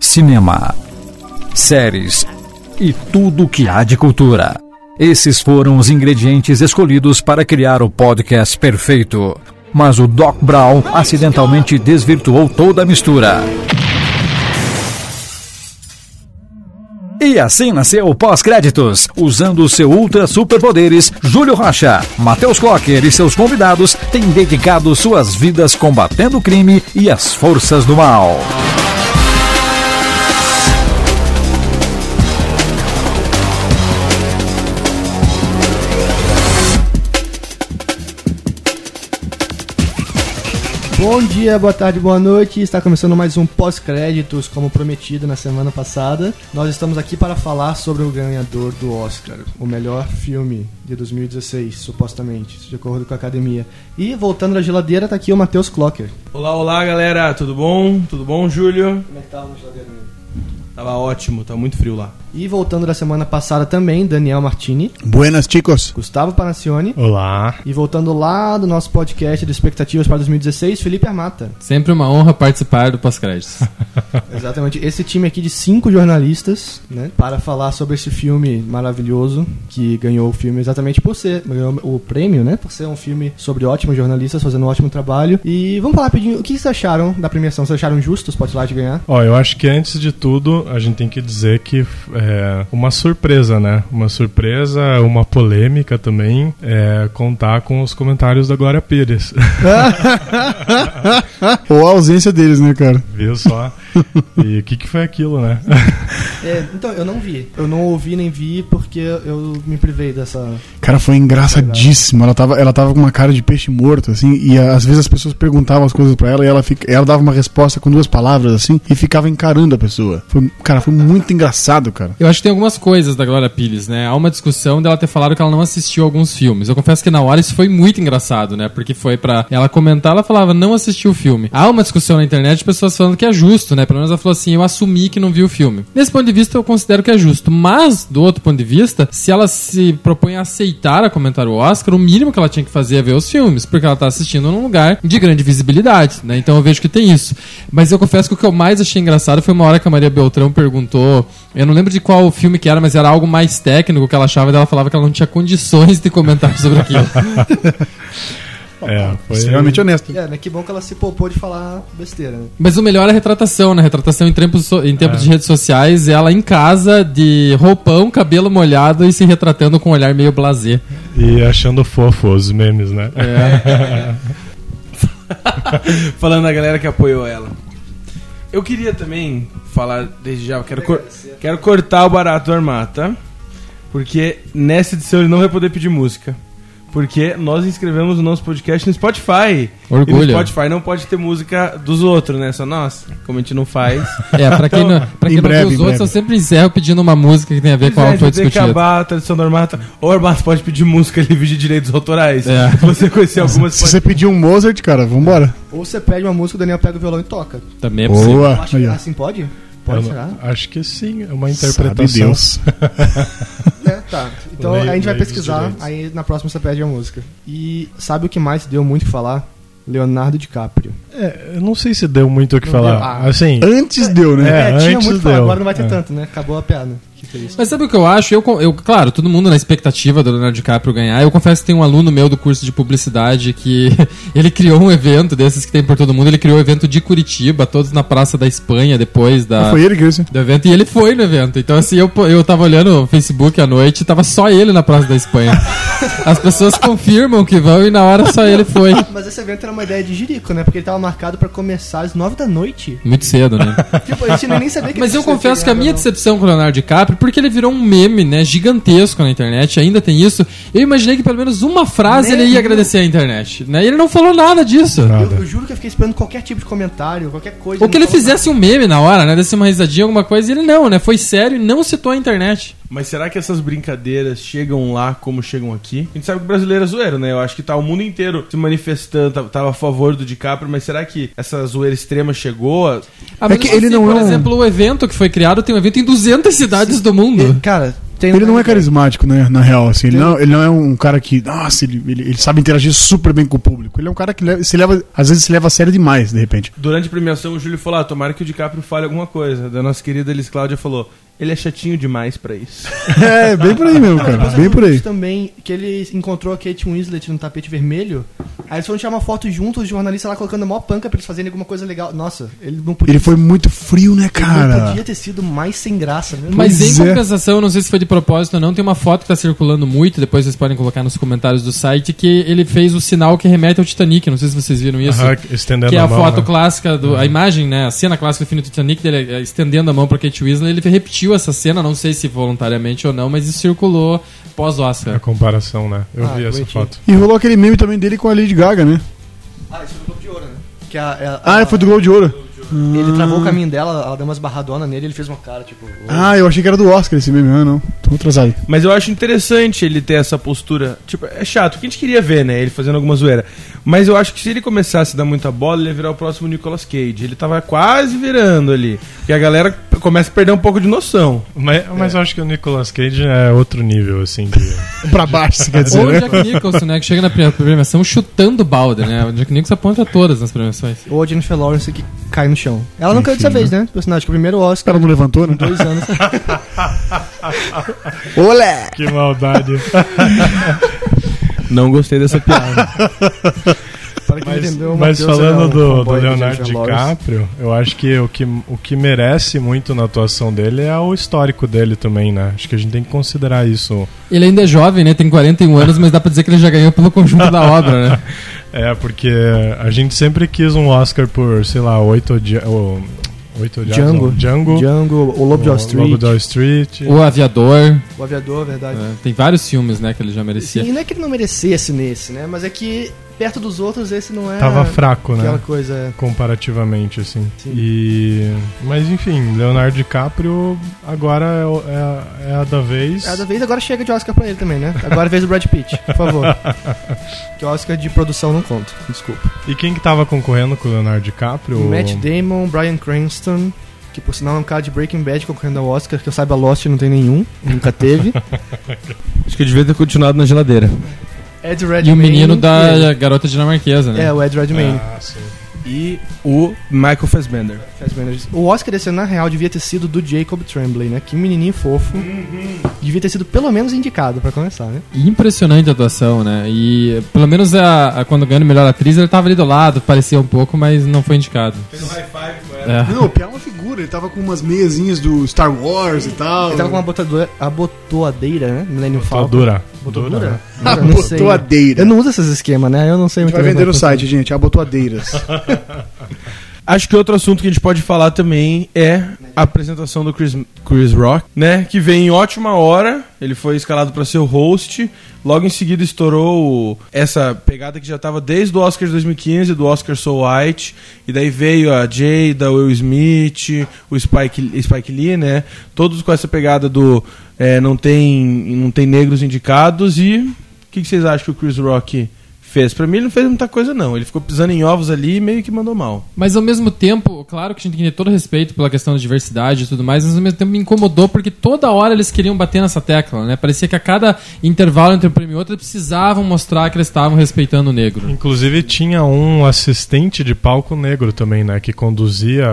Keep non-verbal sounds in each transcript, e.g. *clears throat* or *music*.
cinema, séries e tudo o que há de cultura. Esses foram os ingredientes escolhidos para criar o podcast perfeito. Mas o Doc Brown acidentalmente desvirtuou toda a mistura. E assim nasceu o Pós-Créditos. Usando seu ultra superpoderes, Júlio Rocha, Matheus Clocker e seus convidados têm dedicado suas vidas combatendo o crime e as forças do mal. Bom dia, boa tarde, boa noite. Está começando mais um pós-créditos, como prometido na semana passada. Nós estamos aqui para falar sobre o ganhador do Oscar, o melhor filme de 2016, supostamente, de acordo com a academia. E voltando da geladeira, tá aqui o Matheus Clocker. Olá, olá, galera. Tudo bom? Tudo bom, Júlio? Como é que tá na geladeira? Tava ótimo, tá muito frio lá. E voltando da semana passada também, Daniel Martini, Buenas, chicos. Gustavo Panacione. Olá. E voltando lá do nosso podcast de expectativas para 2016, Felipe Armata. Sempre uma honra participar do pós-créditos. *laughs* Exatamente. Esse time aqui de cinco jornalistas, né, para falar sobre esse filme maravilhoso que ganhou o filme exatamente por ser ganhou o prêmio, né, por ser um filme sobre ótimos jornalistas fazendo um ótimo trabalho. E vamos falar rapidinho, o que vocês acharam da premiação? Vocês acharam justo o Spotlight ganhar? Ó, eu acho que antes de tudo a gente tem que dizer que é uma surpresa, né? Uma surpresa, uma polêmica também, é contar com os comentários da Glória Pires. *laughs* Ou a ausência deles, né, cara? Viu só? E o que, que foi aquilo, né? É, então, eu não vi. Eu não ouvi nem vi porque eu me privei dessa. Cara, foi engraçadíssimo. Ela tava, ela tava com uma cara de peixe morto, assim, e às vezes as pessoas perguntavam as coisas pra ela e ela, fica, ela dava uma resposta com duas palavras, assim, e ficava encarando a pessoa. Foi, cara, foi muito engraçado, cara. Eu acho que tem algumas coisas da Glória Pires, né? Há uma discussão dela ter falado que ela não assistiu alguns filmes. Eu confesso que na hora isso foi muito engraçado, né? Porque foi pra ela comentar, ela falava, não assistiu o filme. Há uma discussão na internet de pessoas falando que é justo, né? Pelo menos ela falou assim, eu assumi que não viu o filme. Nesse ponto de vista, eu considero que é justo. Mas, do outro ponto de vista, se ela se propõe a aceitar a comentar o Oscar, o mínimo que ela tinha que fazer é ver os filmes, porque ela tá assistindo num lugar de grande visibilidade, né? Então eu vejo que tem isso. Mas eu confesso que o que eu mais achei engraçado foi uma hora que a Maria Beltrão perguntou, eu não lembro de qual filme que era, mas era algo mais técnico que ela achava, e ela falava que ela não tinha condições de comentar *laughs* sobre aquilo. *laughs* É, foi. Extremamente honesto. É, né? Que bom que ela se poupou de falar besteira, né? Mas o melhor é a retratação, né? Retratação em tempos, so- em tempos É. de redes sociais, ela em casa, de roupão, cabelo molhado e se retratando com um olhar meio blasé. E achando fofo os memes, né? É. *laughs* Falando da galera que apoiou ela. Eu queria também falar desde já, quero, cor- quero cortar o barato do Armata, porque nessa edição ele não vai poder pedir música. Porque nós inscrevemos o nosso podcast no Spotify. Orgulho. E no Spotify não pode ter música dos outros, né? Só nós. Como a gente não faz. É, pra quem não, pra Em quem não breve, viu os outros, breve. eu sempre encerro pedindo uma música que tem a ver com Pois é, algo que foi tem que discutido. acabar a tradição do Armata. Ou pode pedir música livre de direitos autorais. É. Se você conhecer algumas, Se você pedir um Mozart, cara, vambora. Ou você pede uma música, o Daniel pega o violão e toca. Também é possível. Boa. Acho assim pode? Pode, Eu será? acho que sim, é uma Sabe interpretação. Deus. *laughs* É, tá. Então Lei- a gente vai pesquisar, aí na próxima você pede a música. E sabe o que mais deu muito o que falar? Leonardo DiCaprio. É, eu não sei se deu muito o que Não falar. deu? Ah. Assim, Antes deu, né? É, tinha antes muito o que falar, deu. agora não vai ter É. tanto, né? Acabou a piada. Mas sabe o que eu acho? Eu, eu, claro, todo mundo na expectativa do Leonardo DiCaprio ganhar. Eu confesso que tem um aluno meu do curso de publicidade que *laughs* ele criou um evento desses que tem por todo mundo. Ele criou o evento de Curitiba, todos na Praça da Espanha, depois da. Foi ele que disse. do evento e ele foi no evento. Então, assim, eu, eu tava olhando o Facebook à noite e tava só ele na Praça da Espanha. *laughs* As pessoas confirmam que vão e na hora só ele foi. Mas esse evento era uma ideia de Jerico, né? Porque ele tava marcado pra começar às nove da noite. Muito cedo, né? Tipo, a gente nem sabia que Mas eu confesso que a minha decepção com o Leonardo DiCaprio, porque ele virou um meme, né, gigantesco na internet, ainda tem isso. Eu imaginei que pelo menos uma frase ele ia agradecer a internet, né? E ele não falou nada disso. Nada. Eu, eu juro que eu fiquei esperando qualquer tipo de comentário, qualquer coisa. Ou que ele fizesse um meme na hora, né? Desse uma risadinha, alguma coisa, e ele não, né? Foi sério e não citou a internet. Mas será que essas brincadeiras chegam lá como chegam aqui? A gente sabe que o brasileiro é zoeiro, né? Eu acho que tá o mundo inteiro se manifestando, tá- tava a favor do DiCaprio, mas será que essa zoeira extrema chegou? a- Ah, mas que assim, ele não por é um- exemplo, o evento que foi criado tem um evento em 200 cidades do nada. mundo. Cara, Tem Ele não é carismático, né? Na real, assim. Ele não, ele não é um cara que. Nossa, ele, ele, ele sabe interagir super bem com o público. Ele é um cara que leva- se leva. Às vezes se leva a sério demais, de repente. Durante a premiação, o Júlio falou: ah, tomara que o DiCaprio fale alguma coisa. Da nossa querida Elis Cláudia falou: ele é chatinho demais pra isso. *laughs* É, bem por aí mesmo, cara. Bem por aí. também que ele encontrou a Kate Winslet no tapete vermelho. Aí eles foram tirar uma foto juntos, os jornalistas lá colocando a maior panca pra eles fazerem alguma coisa legal. Nossa, ele não podia. Ele foi muito frio, né, ele não cara? podia ter sido mais sem graça, né? Mas Pois em é. compensação, não sei se foi de propósito ou não, tem uma foto que tá circulando muito, depois vocês podem colocar nos comentários do site, que ele fez o sinal que remete ao Titanic, não sei se vocês viram isso. Aham, estendendo Que é a mão, foto né? clássica, do, a imagem, né? A cena clássica do filme do Titanic, dele eh, estendendo a mão pra Kate Winslet. Ele repetiu essa cena, não sei se voluntariamente ou não, mas isso circulou A pós-Oscar. comparação, né? Eu Ah, vi essa foto. E rolou aquele meme também dele com a Lady Gaga, né? Ah, isso foi do Globo de Ouro, né? Que a, é a- Ah, a- foi do Globo de Ouro. Ele travou o caminho dela, ela deu umas barradonas nele, ele fez uma cara, tipo. Ah, eu achei que era do Oscar esse meme. Ah, não. Tô atrasado. Mas eu acho interessante ele ter essa postura. Tipo, é chato, o que a gente queria ver, né? Ele fazendo alguma zoeira. Mas eu acho que se ele começasse a dar muita bola, ele ia virar o próximo Nicolas Cage. Ele tava quase virando ali. E a galera começa a perder um pouco de noção. Mas, mas eu acho que o Nicolas Cage é outro nível, assim, de... *laughs* Pra baixo, você quer dizer, Ou o né? Jack Nicholson, né? Que chega na pre- premiação chutando balde, né? O Jack Nicholson aponta todas nas premiações. Ou a Jennifer Lawrence que cai no chão. Ela não caiu dessa vez, né? né? Personagem, que o primeiro O Oscar, cara não levantou, né? dois anos. *laughs* Olé! que maldade. *laughs* Não gostei dessa piada. Mas, mas falando é um do, do Leonardo. DiCaprio, eu acho que o, que o que merece muito na atuação dele é o histórico dele também, né? Acho que a gente tem que considerar isso. Ele ainda é jovem, né? Tem 41 anos, mas dá pra dizer que ele já ganhou pelo conjunto da obra, né? *laughs* É, porque a gente sempre quis um Oscar por, sei lá, oito ou- Oito Django. não. Django. Django, o Lobo de Wall o Street, Lobo de Wall Street. O Aviador. o Aviador, verdade. né? Tem vários filmes, né? Que ele já merecia. Sim, não é que ele não merecesse nesse, né? Mas é que perto dos outros esse não é Tava fraco, né? aquela coisa. comparativamente, assim. Sim. E. Mas enfim, Leonardo DiCaprio agora é, o- é a- é a da vez. Vez agora chega de Oscar pra ele também, né? Agora é a vez do Brad Pitt, por favor. *laughs* que Oscar de produção não conta, desculpa. E quem que tava concorrendo com o Leonardo DiCaprio? Matt Damon, Brian Cranston, que por sinal é um cara de Breaking Bad concorrendo ao Oscar, que eu saiba Lost não tem nenhum, nunca teve. *laughs* Acho que eu devia ter continuado na geladeira. Ed E Redmayne. o menino e da ele. garota dinamarquesa, né? É, o Ed Redmayne. Ah, sim. E o Michael Fassbender. Fassbender. O Oscar desse ano, na real, devia ter sido do Jacob Tremblay, né? Que menininho fofo. Devia ter sido pelo menos indicado, pra começar, né? Impressionante a atuação, né? E pelo menos a, a- quando ganhou a melhor atriz, ele tava ali do lado, parecia um pouco, mas não foi indicado. Fez um high five com ela. É. Não, o Pia é uma figura. Ele tava com umas meiazinhas do Star Wars e tal. Ele tava com uma botadora, abotoadeira, né? Millennium Falcon. Botadura? Dura, né? Dura, não sei. Abotoadeira. Eu não uso esses esquemas, né? Eu não sei muito vai vender no como site, gente. Abotoadeiras. *laughs* Acho que outro assunto que a gente pode falar também é a apresentação do Chris, Chris Rock, né? Que vem em ótima hora. Ele foi escalado para ser o host. Logo em seguida estourou essa pegada que já estava desde o Oscar de 2015, do Oscar So White. E daí veio a Jada, o Will Smith, o Spike, Spike Lee, né? Todos com essa pegada do é, não, tem, não tem negros indicados. E o que, que vocês acham que o Chris Rock fez? Pra mim ele não fez muita coisa não. Ele ficou pisando em ovos ali e meio que mandou mal. Mas ao mesmo tempo, claro que a gente tem que ter todo respeito pela questão da diversidade e tudo mais, mas ao mesmo tempo me incomodou porque toda hora eles queriam bater nessa tecla, né? Parecia que a cada intervalo entre um prêmio e outro eles precisavam mostrar que eles estavam respeitando o negro. Inclusive tinha um assistente de palco negro também, né? Que conduzia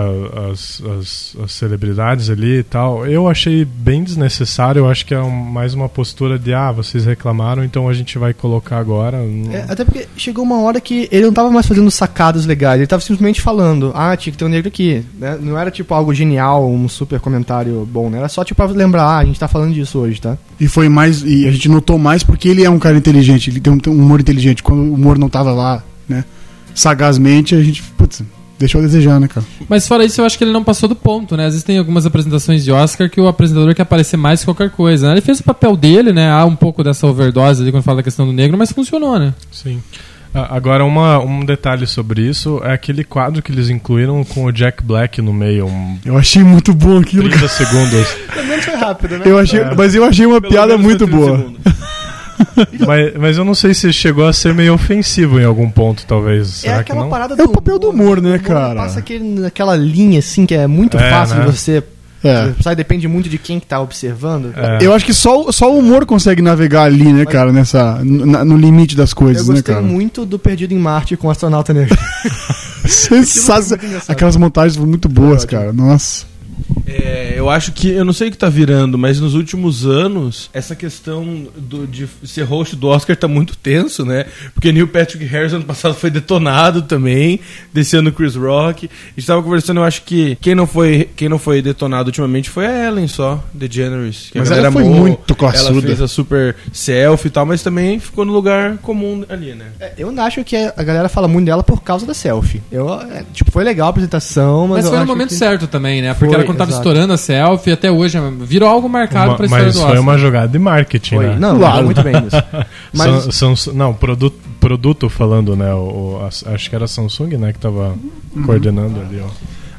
as, as, as celebridades ali e tal. Eu achei bem desnecessário. Eu acho que é um- mais uma postura de ah, vocês reclamaram, então a gente vai colocar agora. É, até porque chegou uma hora que ele não tava mais fazendo sacadas legais, ele tava simplesmente falando, ah, tinha que ter um negro aqui. né? Não era tipo algo genial, um super comentário bom, né? Era só tipo pra lembrar, ah, a gente tá falando disso hoje, tá? E foi mais. E a gente notou mais porque ele é um cara inteligente. Ele tem um, um humor inteligente. Quando o humor não tava lá, né? Sagazmente, a gente. Putz, deixou a desejar, né, cara? Mas fora isso, eu acho que ele não passou do ponto, né? Às vezes tem algumas apresentações de Oscar que o apresentador quer aparecer mais que qualquer coisa. né? Ele fez o papel dele, né? Há um pouco dessa overdose ali quando fala da questão do negro, mas funcionou, né? Sim. Agora, uma, um detalhe sobre isso é aquele quadro que eles incluíram com o Jack Black no meio, um Eu achei muito bom aquilo. 30 segundos. Pelo menos foi rápido, né? Eu achei, Mas eu achei uma Pelo piada muito foi 30 boa. *laughs* mas, mas eu não sei se chegou a ser meio ofensivo em algum ponto, talvez. É Será que aquela não? parada É o papel do humor, né, cara? Passa aquele, aquela linha, assim, que é muito É, fácil né? de você É. Sabe, depende muito de quem que tá observando. É. Eu acho que só, o- só o humor consegue navegar ali, né, cara, nessa, na- no limite das Eu coisas, né, gostei cara? muito do Perdido em Marte com o astronauta negro. *laughs* Sensacional. Aquelas montagens foram muito boas, ótimo. cara. Nossa. É, eu acho que, eu não sei o que tá virando, mas nos últimos anos, essa questão do- de ser host do Oscar tá muito tenso, né? Porque Neil Patrick Harris ano passado foi detonado também, desse ano Chris Rock. A gente tava conversando, eu acho que quem não foi, quem não foi detonado ultimamente foi a Ellen só, DeGeneres. Que a Mas galera ela foi amou, muito classuda. Ela fez a super selfie e tal, mas também ficou no lugar comum ali, né? É, Eu não acho que a galera fala muito dela por causa da selfie. Eu, é, tipo, foi legal a apresentação, mas, Mas eu foi no acho momento que... certo também, né? Porque Foi, era quando tava exato. estourando a selfie, até hoje virou algo marcado Uma- pra história mas do foi Oscar. uma jogada de marketing, Foi. né? Não, Claro. muito bem nisso. *laughs* Mas Sam- Sam- não, produto, produto falando, né? O, o- a- acho que era a Samsung, né? Que tava Uhum. coordenando ali, ó.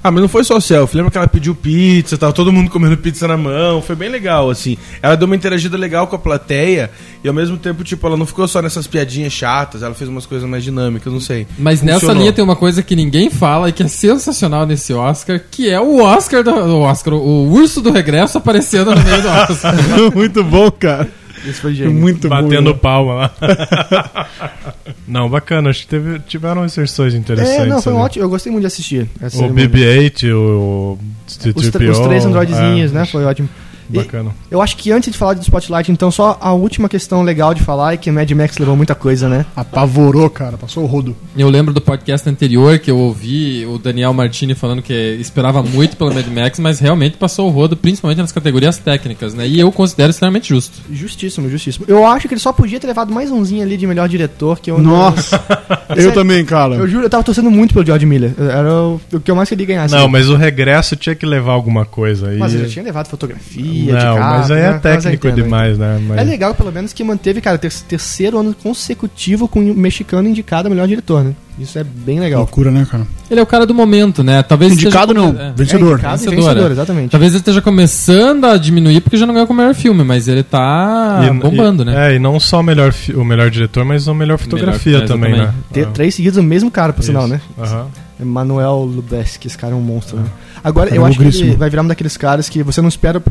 Ah, mas não foi só selfie. Lembra que ela pediu pizza, tava todo mundo comendo pizza na mão. Foi bem legal, assim. Ela deu uma interagida legal com a plateia e ao mesmo tempo, tipo, ela não ficou só nessas piadinhas chatas, ela fez umas coisas mais dinâmicas, não sei. Mas nessa Funcionou. linha tem uma coisa que ninguém fala e que é sensacional nesse Oscar, que é o Oscar do o Oscar, o urso do regresso aparecendo no meio do *laughs* Oscar. muito bom, cara. Isso foi gênio. Muito bom. Batendo né? palma lá. *laughs* não, bacana. Acho que teve, tiveram inserções interessantes. É, não, foi um ali. ótimo. Eu gostei muito de assistir. essa O cerimônia. BB-8, o Os, C-3PO. tr- os três androidezinhos, é, né? Foi ótimo. E Bacana. eu acho que antes de falar do Spotlight, então, só a última questão legal de falar é que Mad Max levou muita coisa, né? Apavorou, cara. Passou o rodo. Eu lembro do podcast anterior que eu ouvi o Daniel Martini falando que esperava muito pelo Mad Max, mas realmente passou o rodo, principalmente nas categorias técnicas, né? E eu considero extremamente justo. Justíssimo, justíssimo. Eu acho que ele só podia ter levado mais umzinho ali de melhor diretor, que eu Nossa. *laughs* eu Sério, também, cara. Eu juro, eu tava torcendo muito pelo George Miller. Era o, o que eu mais queria ganhar. assim. Não, mas o regresso tinha que levar alguma coisa aí. Mas ele já tinha levado fotografia, Não, de carro, mas aí né? é eu técnico entendo, demais, né? Mas... É legal, pelo menos, que manteve, cara, ter terceiro ano consecutivo com o mexicano indicado a melhor diretor, né? Isso é bem legal. Loucura, né, cara? Ele é o cara do momento, né? Talvez Indicado esteja não. é. Vencedor. É, indicado e Vencedor, vencedor, é. exatamente. Talvez ele esteja começando a diminuir porque já não ganhou com o melhor filme, mas ele tá E- bombando, e- né? É, e não só o melhor, fi- o melhor diretor, mas a melhor fotografia Melhor- é, também, né? Ter Ah, três seguidos o mesmo cara, por sinal, isso. né? Aham. Manuel Lubezki, esse cara é um monstro, né? Agora, Cara, eu acho que ele vai virar um daqueles caras que você não espera.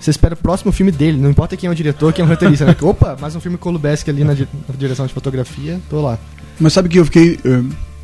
Você espera o próximo filme dele, não importa quem é o diretor, quem é o roteirista, né? Opa, mais um filme Lubezki ali na, di- na direção de fotografia, tô lá. Mas sabe que eu fiquei. eh,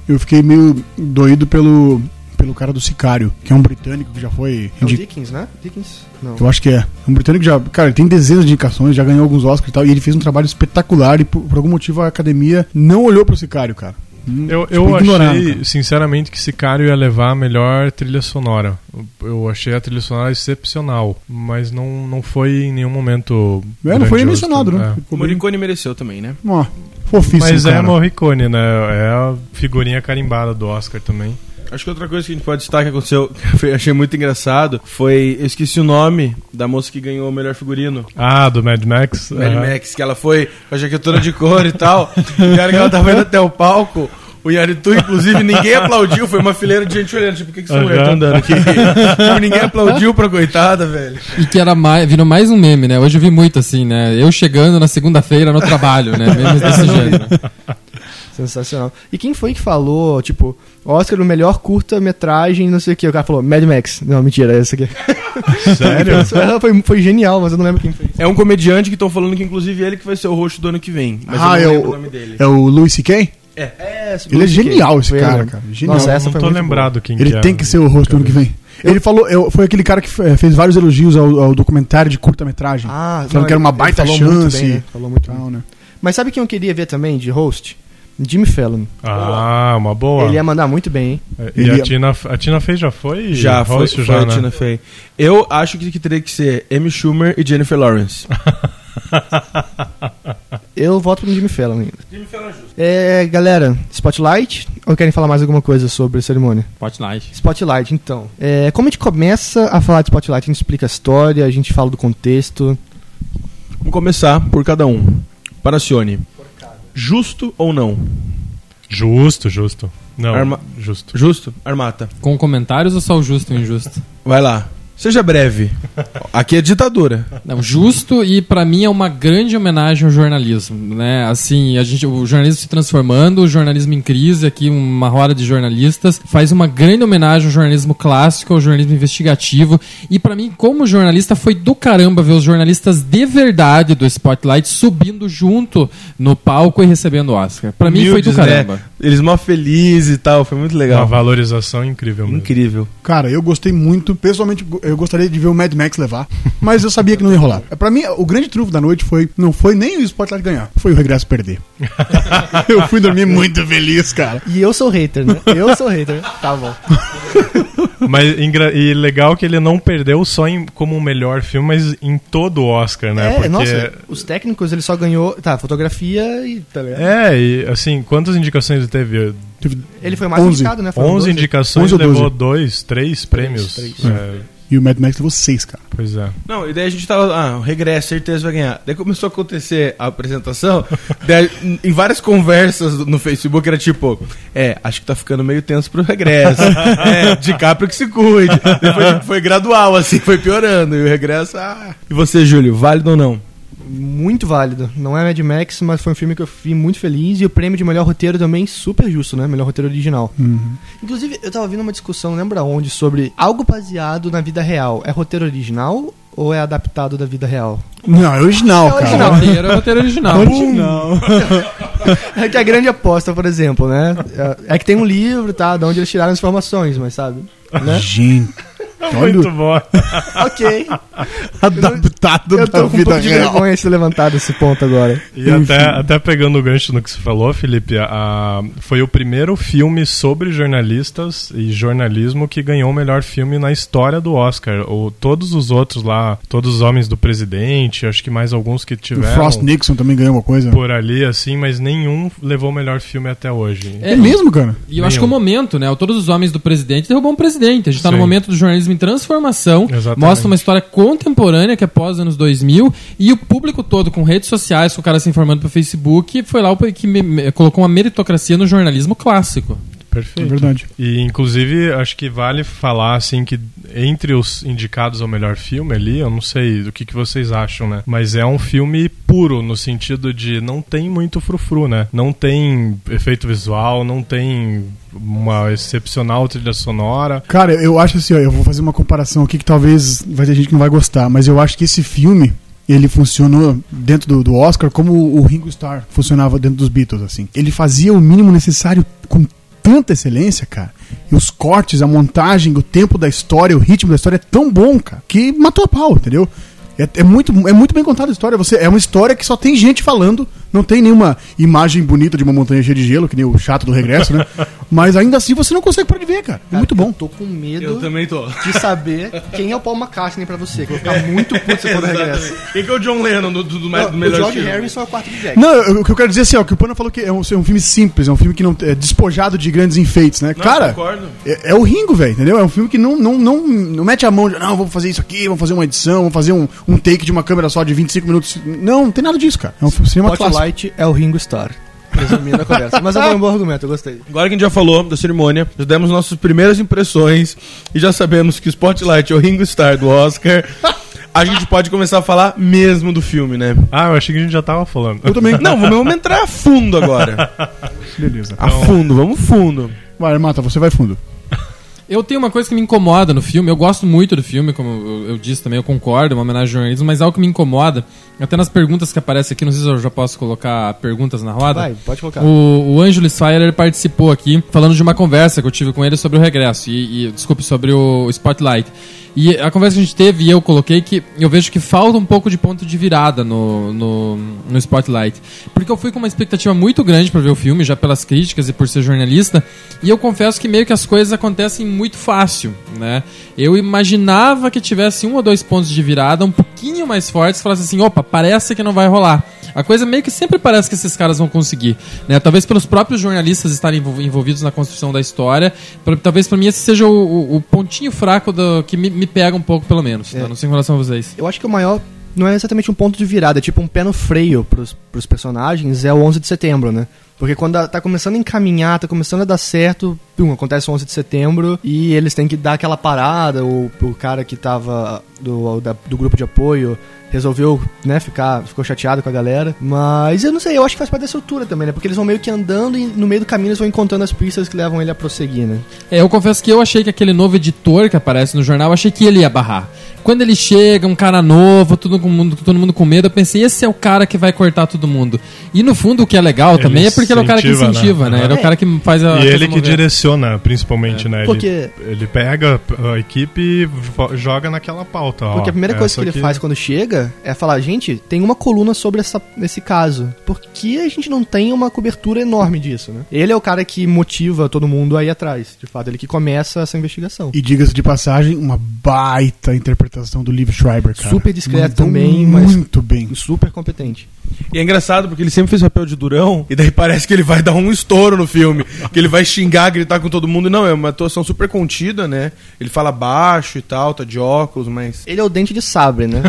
Eu fiquei meio doído pelo, pelo cara do Sicário, que é um britânico que já foi. É o Dickens, né? Dickens? Não. Eu acho que é. É um britânico que já. Cara, ele tem dezenas de indicações, já ganhou alguns Oscars e tal. E ele fez um trabalho espetacular e por, por algum motivo a academia não olhou pro Sicário, cara. Eu, tipo, eu ignoraram, achei, cara. sinceramente, que Sicário ia levar a melhor trilha sonora. Eu- achei a trilha sonora excepcional, mas não, não foi em nenhum momento. É, não foi mencionado, né? é. O Morricone mereceu também, né? Ó, fofíssimo, Mas é cara. Morricone, né? É a figurinha carimbada do Oscar também. Acho que outra coisa que a gente pode destacar que aconteceu, *laughs* que eu achei muito engraçado, foi. Eu esqueci o nome da moça que ganhou o melhor figurino. Ah, do Mad Max. Mad aham. Max, que ela foi com a jaquetona de cor e tal. E a hora que ela tava indo até o palco, o Yaritu, inclusive, ninguém aplaudiu. Foi uma fileira de gente olhando. Tipo, por que, que essa mulher tá andando aqui? Tipo, ninguém aplaudiu pra coitada, velho. E que era mais, virou mais um meme, né? Hoje eu vi muito assim, né? Eu chegando na segunda-feira no trabalho, né? Memes desse gênero. Sensacional. E quem foi que falou, tipo, Oscar, o melhor curta-metragem, não sei o que? O cara falou, Mad Max. Não, mentira, é esse aqui. *laughs* Sério? *laughs* foi, foi genial, mas eu não lembro quem fez. É um comediante que estão falando que, inclusive, ele que vai ser o rosto do ano que vem. Mas Ah, eu é não lembro o- o nome dele. É o Louis C.K.? É, Ele é genial, esse Foi cara, ele. cara. Genial. Nossa, essa não foi tô lembrado quem Ele que é. tem que ser o rosto do ano que vem. Ele falou, eu- foi aquele cara que fe- fez vários elogios ao, ao documentário de curta-metragem. Ah, Falando que era uma baita falou muito chance. bem, né? Falou muito bem. Tal, né? Mas sabe quem eu queria ver também, de host? Jimmy Fallon. Ah, uma boa. Ele ia mandar muito bem, hein? É, E Ele a ia- Tina, a Tina Fey já foi? Já, foi, foi já, a né? Tina Fey. Eu acho que, que teria que ser Amy Schumer e Jennifer Lawrence. *laughs* Eu voto pro Jimmy Fallon ainda. É, galera, Spotlight? Ou querem falar mais alguma coisa sobre a cerimônia? Spotlight. Spotlight, então. É, como a gente começa a falar de Spotlight? A gente explica a história, a gente fala do contexto. Vamos começar por cada um. Paracione. Justo ou não? Justo, justo. Não, Arma- justo. Justo? Armata. Com comentários ou só o justo e o injusto? Vai lá. Seja breve. Aqui é ditadura. Não, justo e pra mim é uma grande homenagem ao jornalismo, né? Assim, a gente, o jornalismo se transformando, o jornalismo em crise, aqui uma roda de jornalistas, faz uma grande homenagem ao jornalismo clássico, ao jornalismo investigativo. E pra mim, como jornalista, foi do caramba ver os jornalistas de verdade do Spotlight subindo junto no palco e recebendo o Oscar. Pra mim foi do né? caramba. Eles mó felizes e tal, foi muito Uma legal. valorização incrível mesmo. Incrível. Cara, eu gostei muito. Pessoalmente, eu gostaria de ver o Mad Max levar. Mas eu sabia que não ia rolar. Pra mim, o grande trunfo da noite foi. Não foi nem o Spotlight ganhar, foi o regresso perder. *laughs* eu fui dormir muito feliz, cara. E eu sou hater, né? Eu sou hater. Tá bom. *laughs* Mas e legal que ele não perdeu só em, como o melhor filme, mas em todo o Oscar, né? É, Porque nossa, os técnicos ele só ganhou. Tá, fotografia e. Tá ligado? É, e assim, quantas indicações ele teve? Ele foi mais 11. indicado, né? Foram 11 12. indicações, 11 ou 12? levou dois, três prêmios. três. É, E o Mad Max levou seis, cara. pois é. Não, e daí a gente tava, ah, o regresso, certeza vai ganhar. Daí começou a acontecer a apresentação, *laughs* daí, em várias conversas no Facebook era tipo, é, acho que tá ficando meio tenso pro regresso. *laughs* é, DiCaprio que se cuide. Depois tipo, foi gradual, assim, foi piorando. E o regresso, ah. E você, Júlio, válido ou não? Muito válido. Não é Mad Max, mas foi um filme que eu fiquei muito feliz. E o prêmio de melhor roteiro também super justo, né? Melhor roteiro original. Inclusive, eu tava ouvindo uma discussão, não lembra onde, sobre algo baseado na vida real. É roteiro original ou é adaptado da vida real? Não, é original, É cara. original. Roteiro é roteiro original. Original. *laughs* É que a grande aposta, por exemplo, né? É é que tem um livro, tá? De onde eles tiraram as informações, mas sabe? Né? Gente. Muito Olha, bom. *laughs* ok. adaptado Eu da tô com um vida pouco de vergonha de ter levantado esse ponto agora. E até, até pegando o gancho no que você falou, Felipe, a- foi o primeiro filme sobre jornalistas e jornalismo que ganhou o melhor filme na história do Oscar. O, todos os outros lá, todos os homens do presidente, acho que mais alguns que O tiveram Frost Nixon também ganhou uma coisa. por ali, assim, mas nenhum levou o melhor filme até hoje. É, É mesmo, cara? E eu acho que é o momento, né? O Todos os Homens do Presidente derrubou um presidente. A gente tá no Sim. momento do jornalismo em transformação. Exatamente. Mostra uma história contemporânea que é pós anos 2000. E o público todo, com redes sociais, com o cara se informando pro Facebook, foi lá o que me- me- colocou uma meritocracia no jornalismo clássico. É Perfeito. verdade. E inclusive acho que vale falar assim que entre os indicados ao melhor filme ali, eu não sei do que, que vocês acham, né? Mas é um filme puro no sentido de não tem muito frufru, né? Não tem efeito visual, não tem uma excepcional trilha sonora. Cara, eu acho assim, ó, eu vou fazer uma comparação aqui que talvez vai ter gente que não vai gostar, mas eu acho que esse filme ele funcionou dentro do, do Oscar como o Ringo Starr funcionava dentro dos Beatles, assim. Ele fazia o mínimo necessário com tanta excelência, cara. E os cortes, a montagem, o tempo da história, o ritmo da história é tão bom, cara, que matou a pau, entendeu? É, é muito, é muito bem contada a história. Você, é uma história que só tem gente falando, não tem nenhuma imagem bonita de uma montanha cheia de gelo, que nem o chato do regresso, né? *laughs* Mas ainda assim você não consegue parar de ver, cara. É muito bom. Eu tô com medo Eu também tô. de saber quem é o Paul McCartney pra você, que eu vou ficar muito puto se for do regresso. Quem que é o John Lennon do, do, do, mais- Não, do o melhor George? Harrison é o quarto de Jack. Não, o que eu quero dizer assim, ó, que o Pana falou que é um, é um filme simples, é um filme que não é despojado de grandes enfeites, né? Não, cara, concordo. é, é o Ringo, velho, entendeu? É um filme que não, não, não, não mete a mão de, não, vamos fazer isso aqui, vamos fazer uma edição, vamos fazer um, um take de uma câmera só de 25 minutos. Não, não tem nada disso, cara. É um filme cinema clássico. É o Ringo Starr. Resumindo a conversa. Mas foi um bom argumento, eu gostei. Agora que a gente já falou da cerimônia, já demos nossas primeiras impressões e já sabemos que o Spotlight é o Ringo Starr do Oscar. A gente pode começar a falar mesmo do filme, né? Ah, eu achei que a gente já tava falando. Eu também. Não, vamos vamos entrar a fundo agora. Beleza. A fundo, vamos fundo. Vai, Mata, você vai fundo. Eu tenho uma coisa que me incomoda no filme. Eu gosto muito do filme, como eu, disse também, eu concordo, é uma homenagem ao jornalismo, mas algo que me incomoda, até nas perguntas que aparecem aqui, não sei se eu já posso colocar perguntas na roda. Vai, pode colocar. O, o Ângelo Sfire ele participou aqui falando de uma conversa que eu tive com ele sobre o regresso e, e desculpe sobre o Spotlight. E a conversa que a gente teve e eu coloquei que eu vejo que falta um pouco de ponto de virada no, no, no Spotlight. Porque eu fui com uma expectativa muito grande para ver o filme, já pelas críticas e por ser jornalista, e eu confesso que meio que as coisas acontecem muito fácil, né? Eu imaginava que tivesse um ou dois pontos de virada um pouquinho mais fortes, falasse assim, opa, parece que não vai rolar. A coisa meio que sempre parece que esses caras vão conseguir, né? Talvez pelos próprios jornalistas estarem envol- envolvidos na construção da história, talvez para mim esse seja o, o- o pontinho fraco do, que me, me pega um pouco, pelo menos. É. tá? Não sei em relação a vocês. Eu acho que o maior não é exatamente um ponto de virada, é tipo um pé no freio pros, pros personagens, é o 11 de setembro, né? Porque quando tá começando a encaminhar, tá começando a dar certo, pum, acontece o 11 de setembro e eles têm que dar aquela parada, o, o cara que tava do, da- do grupo de apoio resolveu, né, ficar, ficou chateado com a galera. Mas eu não sei, eu acho que faz parte da estrutura também, né? Porque eles vão meio que andando e no meio do caminho eles vão encontrando as pistas que levam ele a prosseguir, né? É, eu confesso que eu achei que aquele novo editor que aparece no jornal, eu achei que ele ia barrar. Quando ele chega, um cara novo, todo mundo, todo mundo com medo, eu pensei, esse é o cara que vai cortar todo mundo. E no fundo, o que é legal Ele também é porque ele é o cara que incentiva, né? né? Ele é o É. cara que faz a. E coisa ele que mover. direciona, principalmente, né? Ele- Porque- Ele, pega a equipe e joga naquela pauta. ó. Porque a primeira coisa Essa que ele aqui- faz quando chega é falar, gente, tem uma coluna sobre essa, esse caso. Por que a gente não tem uma cobertura enorme disso, né? Ele é o cara que motiva todo mundo a ir atrás. De fato, ele que começa essa investigação. E diga-se de passagem, uma baita interpretação do Liv Schreiber, cara. Super discreto Mandou também, mas- Muito bem. Super competente. E é engraçado porque ele sempre fez papel de durão e daí parece que ele vai dar um estouro no filme. que ele vai xingar, gritar com todo mundo. Não, é uma atuação super contida, né? Ele fala baixo e tal, tá de óculos, mas. Ele é o dente de sabre, né?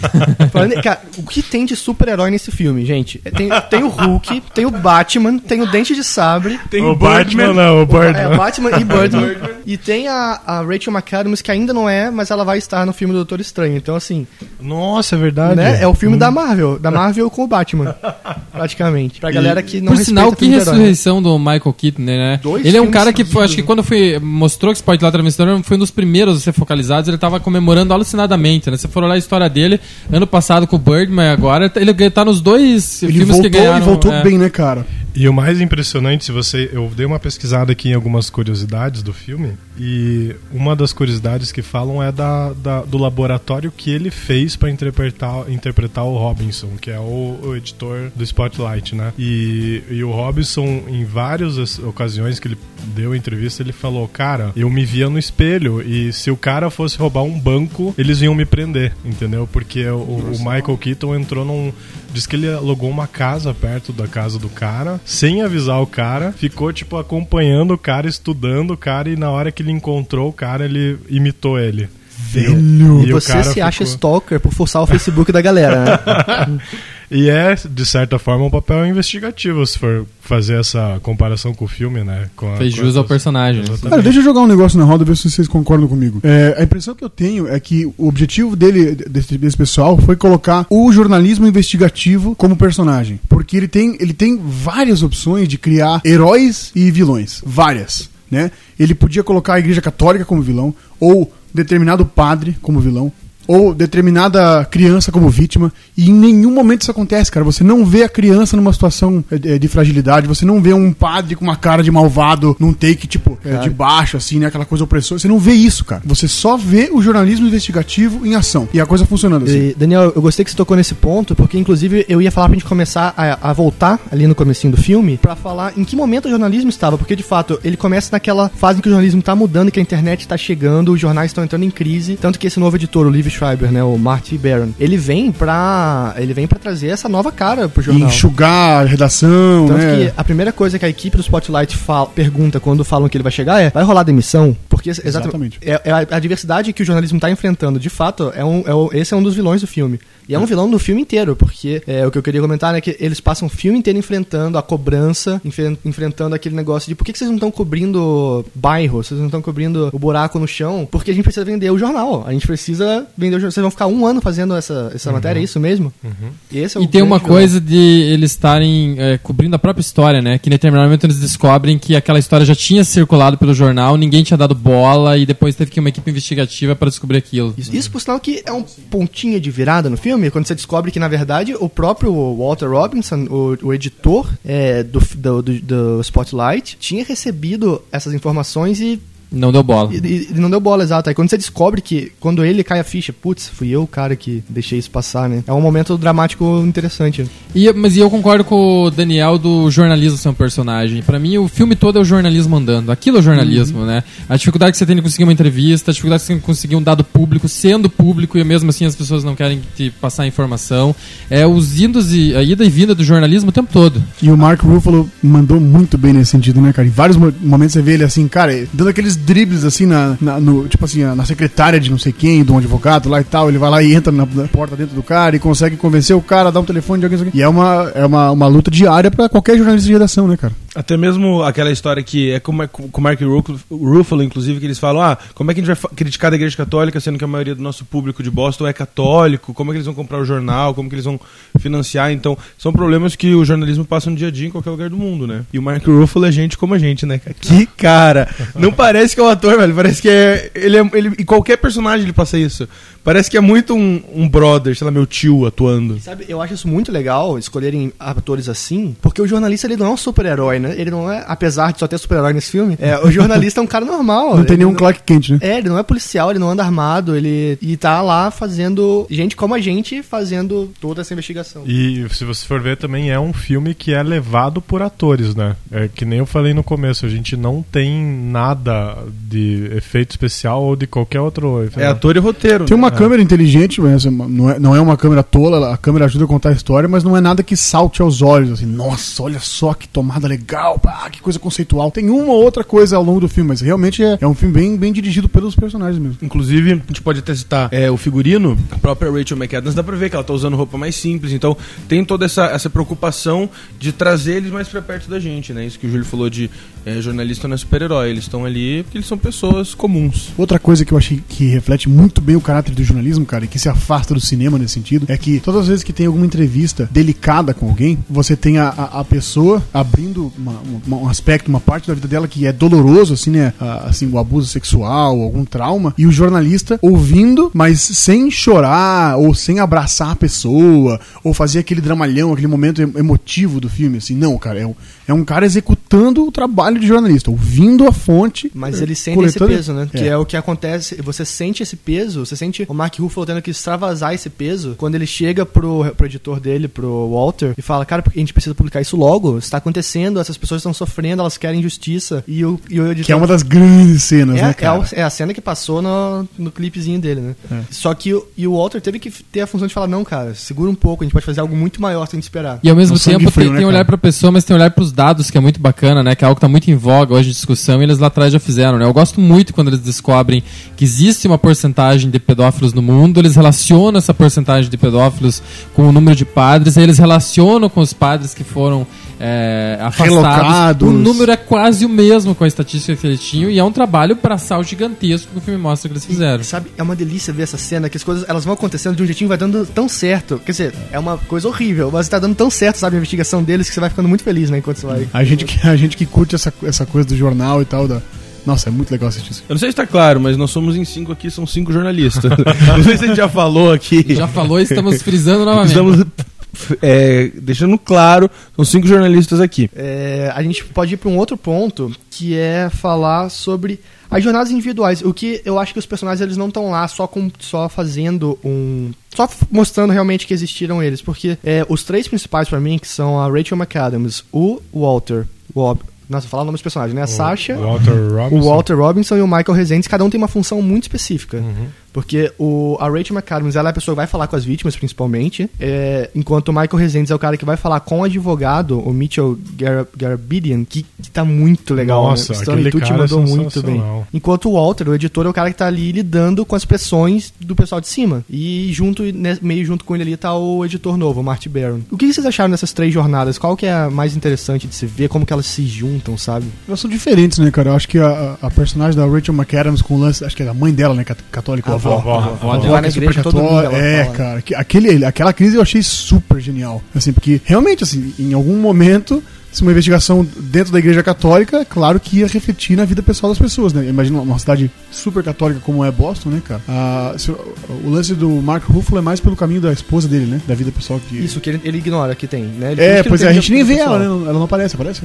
*laughs* Falando- cara, o que tem de super-herói nesse filme, gente? Tem, tem o Hulk, tem o Batman, tem o dente de sabre. Tem o Batman, não, o É, Birdman. Batman e *laughs* Birdman. E tem a, a Rachel McAdams, que ainda não é, mas ela vai estar no filme do Doutor Estranho. Então, assim, Nossa, é verdade. né? É o filme da Marvel. Da Marvel com o Batman. *laughs* Praticamente. Pra galera que não Por sinal, que né? ressurreição do Michael Keaton, né? Dois ele é um cara que foi, acho que quando foi, mostrou que Spotlight Transmissão foi um dos primeiros a ser focalizados, ele tava comemorando alucinadamente, né? Se for olhar a história dele, ano passado com o Birdman, agora ele tá nos dois Ele filmes voltou que ganharam. e voltou é. bem, né, cara? E o mais impressionante, se você. Eu dei uma pesquisada aqui em algumas curiosidades do filme. E uma das curiosidades que falam é da, da- do laboratório que ele fez para interpretar, interpretar o Robinson, que é o, o editor do Spotlight, né? E, e o Robinson, em várias as- ocasiões que ele deu entrevista, ele falou: Cara, eu me via no espelho e se o cara fosse roubar um banco, eles iam me prender, entendeu? Porque o, o Michael Keaton entrou num. Diz que ele alugou uma casa perto da casa do cara, sem avisar o cara, ficou, tipo, acompanhando o cara, estudando o cara, e na hora que ele encontrou o cara, ele imitou ele. Velho. E o Você se acha ficou- stalker por forçar o Facebook da galera, né? *laughs* E é, de certa forma, um papel investigativo, se for fazer essa comparação com o filme, né? Com a- Fez com jus ao personagem. Exatamente. Cara, deixa eu jogar um negócio na roda ver se vocês concordam comigo. É, a impressão que eu tenho é que o objetivo dele, desse, desse pessoal, foi colocar o jornalismo investigativo como personagem. Porque ele tem, ele tem várias opções de criar heróis e vilões. Várias. Né? Ele podia colocar a Igreja Católica como vilão, ou determinado padre como vilão, ou determinada criança como vítima, e em nenhum momento isso acontece, cara. Você não vê a criança numa situação eh, de fragilidade, você não vê um padre com uma cara de malvado num take, tipo, eh, de baixo, assim, né? Aquela coisa opressora. Você não vê isso, cara. Você só vê o jornalismo investigativo em ação. E a coisa funcionando assim. E, Daniel, eu gostei que você tocou nesse ponto, porque inclusive eu ia falar pra gente começar a, a voltar ali no comecinho do filme pra falar em que momento o jornalismo estava, porque de fato ele começa naquela fase em que o jornalismo tá mudando, que a internet tá chegando, os jornais estão entrando em crise, tanto que esse novo editor, o Liv Schreiber, né, o Marty Baron, ele vem pra ele vem para trazer essa nova cara pro jornal. enxugar a redação, Tanto né? que a primeira coisa que a equipe do Spotlight fala- pergunta quando falam que ele vai chegar é: vai rolar demissão? Porque exatamente, Exatamente. é, é a, a diversidade que o jornalismo está enfrentando. De fato, é um, é o- esse é um dos vilões do filme. E é um vilão do filme inteiro, porque é, o que eu queria comentar é que eles passam o filme inteiro enfrentando a cobrança, enfren- enfrentando aquele negócio de por que, que vocês não estão cobrindo bairro, vocês não estão cobrindo o buraco no chão, porque a gente precisa vender o jornal. A gente precisa vender o jornal. Vocês vão ficar um ano fazendo essa, essa matéria, é isso mesmo? E esse é E tem uma vilão. coisa de eles estarem é, cobrindo a própria história, né? Que em determinado momento eles descobrem que aquela história já tinha circulado pelo jornal, ninguém tinha dado bola e depois teve que ir uma equipe investigativa para descobrir aquilo. Isso, isso, por sinal, que é um pontinho de virada no filme, quando você descobre que, na verdade, o próprio Walter Robinson, o, o editor é, do, do, do- do Spotlight, tinha recebido essas informações e, Não deu bola. e- e não deu bola, exato. Aí quando você descobre que, quando ele cai a ficha, putz, fui eu o cara que deixei isso passar, né? É um momento dramático interessante. E, mas e eu concordo com o Daniel do jornalismo ser um personagem. Pra mim, o filme todo é o jornalismo andando. Aquilo é o jornalismo, né? A dificuldade que você tem de conseguir uma entrevista, a dificuldade que você tem de conseguir um dado público, sendo público, e mesmo assim as pessoas não querem te passar informação. É os indos e a ida e vinda do jornalismo o tempo todo. E o Mark Ruffalo mandou muito bem nesse sentido, né, cara? Em vários mo- momentos você vê ele assim, cara, dando aqueles dribles assim na, na- no, tipo assim, na secretária de não sei quem, de um advogado lá e tal. Ele vai lá e entra na, na porta dentro do cara e consegue convencer o cara, dar um telefone de alguém. E é uma, é uma, uma luta diária pra qualquer jornalista de redação, né, cara? Até mesmo aquela história que é com, com o Mark Ruffalo, inclusive, que eles falam: ah, como é que a gente vai criticar a Igreja Católica, sendo que a maioria do nosso público de Boston é católico? Como é que eles vão comprar o jornal? Como que eles vão financiar? Então, são problemas que o jornalismo passa no dia a dia em qualquer lugar do mundo, né? E o Mark Ruffalo é gente como a gente, né? Que cara! *laughs* Não parece que é um ator, velho. Parece que é. Ele é. Ele, e qualquer personagem ele passa isso. Parece que é muito um, um brother, sei lá, meu tio atuando. Sabe, eu acho isso muito legal, escolherem atores assim, porque o jornalista ele não é um super-herói, né? Ele não é, apesar de só ter super-herói nesse filme, é, o jornalista é um cara normal. Não tem nenhum Clark Kent, né? É, ele não é policial, ele não anda armado, ele e tá lá fazendo gente como a gente fazendo toda essa investigação. E se você for ver também é um filme que é levado por atores, né? É que nem eu falei no começo, a gente não tem nada de efeito especial ou de qualquer outro efeito. É ator e roteiro. Tem né? uma câmera inteligente, mas não é, não é uma câmera tola, a câmera ajuda a contar a história, mas não é nada que salte aos olhos, assim, nossa, olha só que tomada legal, pá, que coisa conceitual. Tem uma ou outra coisa ao longo do filme, mas realmente é, é um filme bem, bem dirigido pelos personagens mesmo. Inclusive, a gente pode até citar é, o figurino, a própria Rachel McAdams, dá pra ver que ela tá usando roupa mais simples, então tem toda essa, essa preocupação de trazer eles mais pra perto da gente, né? Isso que o Júlio falou de é, jornalista não é super-herói, eles estão ali porque eles são pessoas comuns. Outra coisa que eu achei que reflete muito bem o caráter do jornalismo, cara, e que se afasta do cinema nesse sentido, é que todas as vezes que tem alguma entrevista delicada com alguém, você tem a, a, a pessoa abrindo uma- uma- um aspecto, uma parte da vida dela que é doloroso, assim, né? Assim, o abuso sexual, algum trauma, e o jornalista ouvindo, mas sem chorar, ou sem abraçar a pessoa, ou fazer aquele dramalhão, aquele momento em- emotivo do filme, assim. Não, cara, é um, é um cara executando o trabalho de jornalista, ouvindo a fonte. Mas eles sentem esse coletando- peso, né? É. Que é o que acontece. Você sente esse peso, você sente o Mark Ruffalo tendo que extravasar esse peso quando ele chega pro, pro editor dele, pro Walter, e fala: Cara, a gente precisa publicar isso logo. Está acontecendo, essas pessoas estão sofrendo, elas querem justiça. E o, e o editor. Que é uma das grandes cenas, É, né, é, cara? o- é a cena que passou no, no clipezinho dele, né? É. Só que o, e o Walter teve que ter a função de falar: não, cara, segura um pouco, a gente pode fazer algo muito maior sem te esperar. E ao mesmo Um sangue tempo frio, tem, né, tem olhar pra pessoa, mas tem olhar pros dados, que é muito bacana, né? Que é algo que tá muito em voga hoje de discussão e eles lá atrás já fizeram, né? Eu gosto muito quando eles descobrem que existe uma porcentagem de pedófilos no mundo, eles relacionam essa porcentagem de pedófilos com o número de padres, aí eles relacionam com os padres que foram é, afastados. Relocados. O número é quase o mesmo com a estatística que eles tinham e é um trabalho braçal gigantesco que o filme mostra que eles fizeram. Sabe, é uma delícia ver essa cena, que as coisas elas vão acontecendo de um jeitinho, vai dando tão certo. Quer dizer, é uma coisa horrível, mas tá dando tão certo, sabe, a investigação deles, que você vai ficando muito feliz, né, enquanto você vai. A gente, que- a gente que curte essa, essa coisa do jornal e tal. Da... Nossa, é muito legal assistir isso. Eu não sei se tá claro, mas nós somos em cinco aqui, são cinco jornalistas. *laughs* não sei se a gente já falou aqui. Já falou e estamos frisando novamente. Estamos é, deixando claro, são cinco jornalistas aqui. É, a gente pode ir para um outro ponto, que é falar sobre as jornadas individuais. O que eu acho que os personagens eles não estão lá só, com, só fazendo um. Só mostrando realmente que existiram eles. Porque é, os três principais para mim, que são a Rachel McAdams, o Walter, o Ob, nossa, falar o nome dos personagens, né? A Sasha. Walter Robinson. O Walter Robinson e o Michael Rezendes, cada um tem uma função muito específica. Uhum. Porque o, a Rachel McAdams, ela é a pessoa que vai falar com as vítimas, principalmente. é, enquanto o Michael Rezendes é o cara que vai falar com o advogado, o Mitchell Gar Garabedian, que, que tá muito legal. Nossa, né? Stanley Tucci é mandou muito bem. Enquanto o Walter, o editor, é o cara que tá ali lidando com as pressões do pessoal de cima. E junto, né, meio junto com ele ali tá o editor novo, o Marty Baron. O que vocês acharam dessas três jornadas? Qual que é a mais interessante de se ver? Como que elas se juntam, sabe? Elas são diferentes, né, cara? Eu acho que a, a personagem da Rachel McAdams com o lance, acho que é da mãe dela, né, cat- católica, A a avó. avó, é igreja todo mundo, É, cara. que- Aquele, aquela crise eu achei super genial. Assim, porque realmente, assim, em algum momento, se uma investigação dentro da igreja católica, é claro que ia refletir na vida pessoal das pessoas, né? Imagina uma cidade super católica como é Boston, né, cara? Ah, se- o lance do Mark Ruffalo é mais pelo caminho da esposa dele, né? Da vida pessoal que. Isso, que ele, ele ignora que tem, né? Ele É, pois é, a gente nem vê pessoal. ela, né? Ela não aparece, aparece?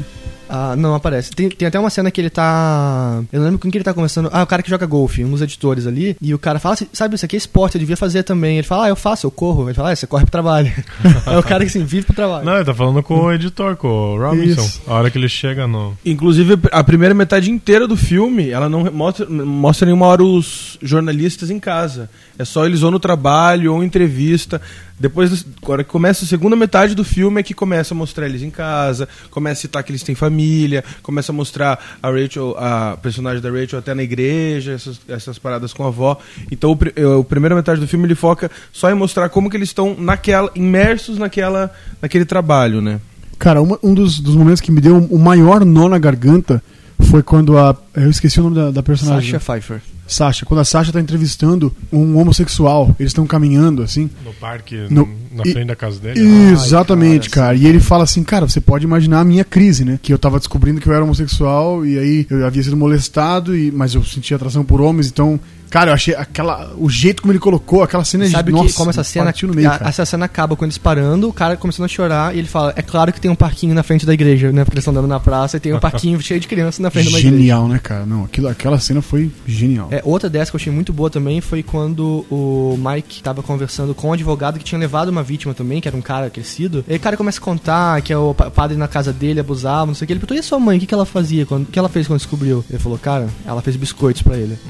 Ah, não aparece. Tem, tem até uma cena que ele tá. Eu não lembro com quem ele tá conversando. Ah, o cara que joga golfe, um dos editores ali. E o cara fala assim: sabe, isso aqui é esporte, eu devia fazer também. Ele fala: ah, eu faço, eu corro. Ele fala: ah, você corre pro trabalho. *laughs* é o cara que assim, vive pro trabalho. Não, ele tá falando com o editor, com o Robinson. Isso. A hora que ele chega no. Inclusive, a primeira metade inteira do filme, ela não mostra, mostra nenhuma hora os jornalistas em casa. É só eles ou no trabalho ou entrevista. Depois, do- agora que começa a segunda metade do filme é que começa a mostrar eles em casa, começa a citar que eles têm família, começa a mostrar a Rachel, a personagem da Rachel até na igreja, essas, essas paradas com a avó. Então, o, eh, o primeira metade do filme ele foca só em mostrar como que eles estão naquela, imersos naquela, naquele trabalho, né? Cara, uma- um dos, dos momentos que me deu o maior nó na garganta foi quando a. Eu esqueci o nome da, da personagem. Sasha Pfeiffer. Sasha. Quando a Sasha tá entrevistando um homossexual, eles estão caminhando assim. No parque, No- na e- frente da casa dele. Exatamente, cara, cara. E ele fala assim, cara, você pode imaginar a minha crise, né? Que eu tava descobrindo que eu era homossexual e aí eu havia sido molestado, e, mas eu sentia atração por homens, então. Cara, eu achei aquela. O jeito como ele colocou, aquela cena de Sabe nossa, que como essa cena, no meio, a- cara. essa cena acaba com eles parando, o cara começando a chorar e ele fala: É claro que tem um parquinho na frente da igreja, né? Porque eles estão andando na praça e tem um parquinho *laughs* cheio de crianças na frente de uma igreja. Genial, né, cara? Não, aquilo, aquela cena foi genial. É, outra dessa que eu achei muito boa também foi quando o Mike tava conversando com um advogado que tinha levado uma vítima também, que era um cara crescido. E aí o cara começa a contar que é o pa- padre na casa dele abusava, não sei o que. Ele perguntou, e a sua mãe, o que, que ela fazia? Quando, o que ela fez quando descobriu? Ele falou, cara, ela fez biscoitos pra ele. *laughs*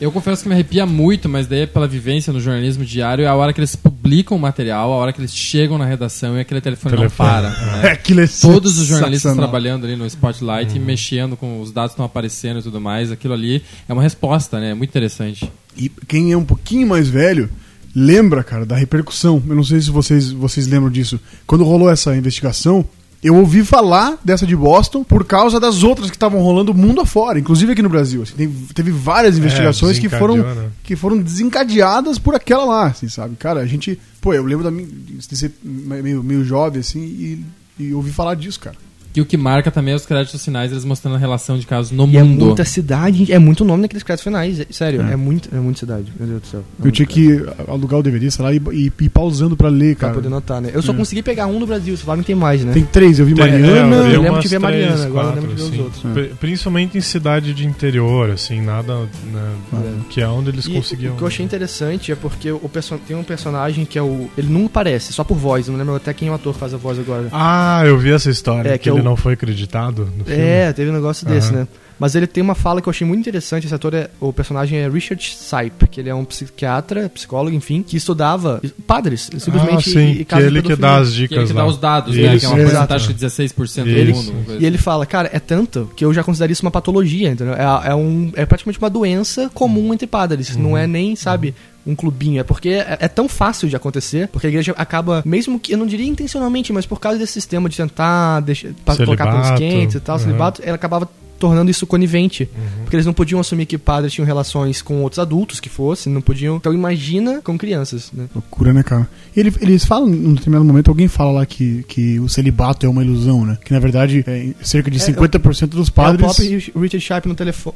Eu confesso que me arrepia muito, mas daí é pela vivência no jornalismo diário, é a hora que eles publicam o material, a hora que eles chegam na redação e aquele telefone, Telefone. não para. né? *laughs* Aquilo é Todos os jornalistas trabalhando ali no Spotlight e mexendo com os dados que estão aparecendo e tudo mais, aquilo ali é uma resposta, né? É muito interessante. E quem é um pouquinho mais velho lembra, cara, da repercussão. Eu não sei se vocês, vocês lembram disso. Quando rolou essa investigação, eu ouvi falar dessa de Boston por causa das outras que estavam rolando mundo afora, inclusive aqui no Brasil. assim. Tem- teve várias investigações que foram, né? que foram desencadeadas por aquela lá, assim, sabe? Cara, a gente. Pô, eu lembro da minha, de ser meio, meio jovem, assim, e, e ouvi falar disso, cara. E o que marca também é os créditos finais, eles mostrando a relação de casos no E é mundo. muita cidade, é muito nome naqueles créditos finais. é- Sério, é, muito, é muita cidade. Meu Deus do céu. É Eu tinha que alugar o DVD, sei lá, e, e, e ir pausando pra ler, Pra cara. poder notar, né? Eu só É. consegui pegar um no Brasil, você fala que tem mais, né? Tem três, eu vi Tem- Mariana. é, eu vi lembro umas de ver Mariana, agora eu lembro de ver os quatro, outros. Pri- Principalmente em cidade de interior, assim, nada. né, Que é onde eles E conseguiam. O que eu achei interessante é porque o perso- tem um personagem que é o. Ele não aparece, só por voz, não lembro até quem é o ator que faz a voz agora. Ah, eu vi essa história. É, que, que é ele não foi acreditado no filme. É, teve um negócio desse, Aham. né? Mas ele tem uma fala que eu achei muito interessante. Esse ator é. O personagem é Richard Sipe, que ele é um psiquiatra, psicólogo, enfim, que estudava padres. Ele simplesmente. ah, sim, e- e que ele que dá as Que dicas ele que lá. dá os dados, né? Isso. Que é uma porcentagem de 16% do Isso. mundo. uma coisa E ele fala, cara, é tanto que eu já considero isso uma patologia, entendeu? É, é, um, é praticamente uma doença comum entre padres. Não é nem, sabe, um clubinho. É porque é, é tão fácil de acontecer, porque a igreja acaba, mesmo que, eu não diria intencionalmente, mas por causa desse sistema de tentar deixar, colocar panos Celibato, quentes e tal, uhum. celibato, ela acabava tornando isso conivente. Porque eles não podiam assumir que padres tinham relações com outros adultos que fossem, não podiam. Então imagina com crianças, né? Loucura, né, cara? E ele- eles falam, num determinado momento, alguém fala lá que, que o celibato é uma ilusão, né? Que na verdade, é, cerca de É, 50% dos É o padres. próprio Richard Sharp no telefone.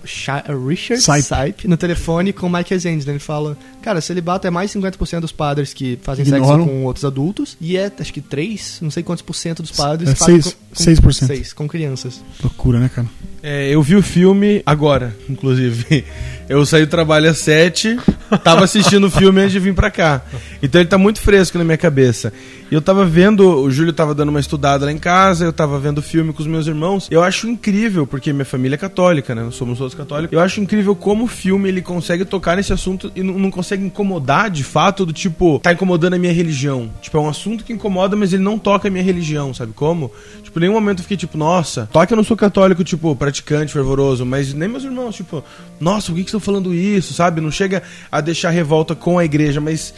Richard Sipe. Sipe. no telefone com o Mike Rezende, né? Ele fala: Cara, celibato é mais 50% dos padres que fazem Ignoram. sexo com outros adultos. E é, acho que 3, não sei quantos por cento dos padres É fazem seis- com, com, 6%. seis, com crianças. Loucura, né, cara? É, eu vi o filme agora, inclusive. Eu saí do trabalho às 7, tava assistindo o filme antes de vir pra cá. Então ele tá muito fresco na minha cabeça. E eu tava vendo, o Júlio tava dando uma estudada lá em casa, eu tava vendo o filme com os meus irmãos. Eu acho incrível, porque minha família é católica, né? Nós somos todos católicos. Eu acho incrível como o filme ele consegue tocar nesse assunto e não, consegue incomodar de fato, do tipo, tá incomodando a minha religião. Tipo, é um assunto que incomoda, mas ele não toca a minha religião, sabe como? Tipo, em nenhum momento eu fiquei tipo, nossa, toca eu não sou católico, tipo, praticante, fervoroso, mas nem meus irmãos, tipo, nossa, por que, que estão falando isso, sabe? Não chega a deixar revolta com a igreja, mas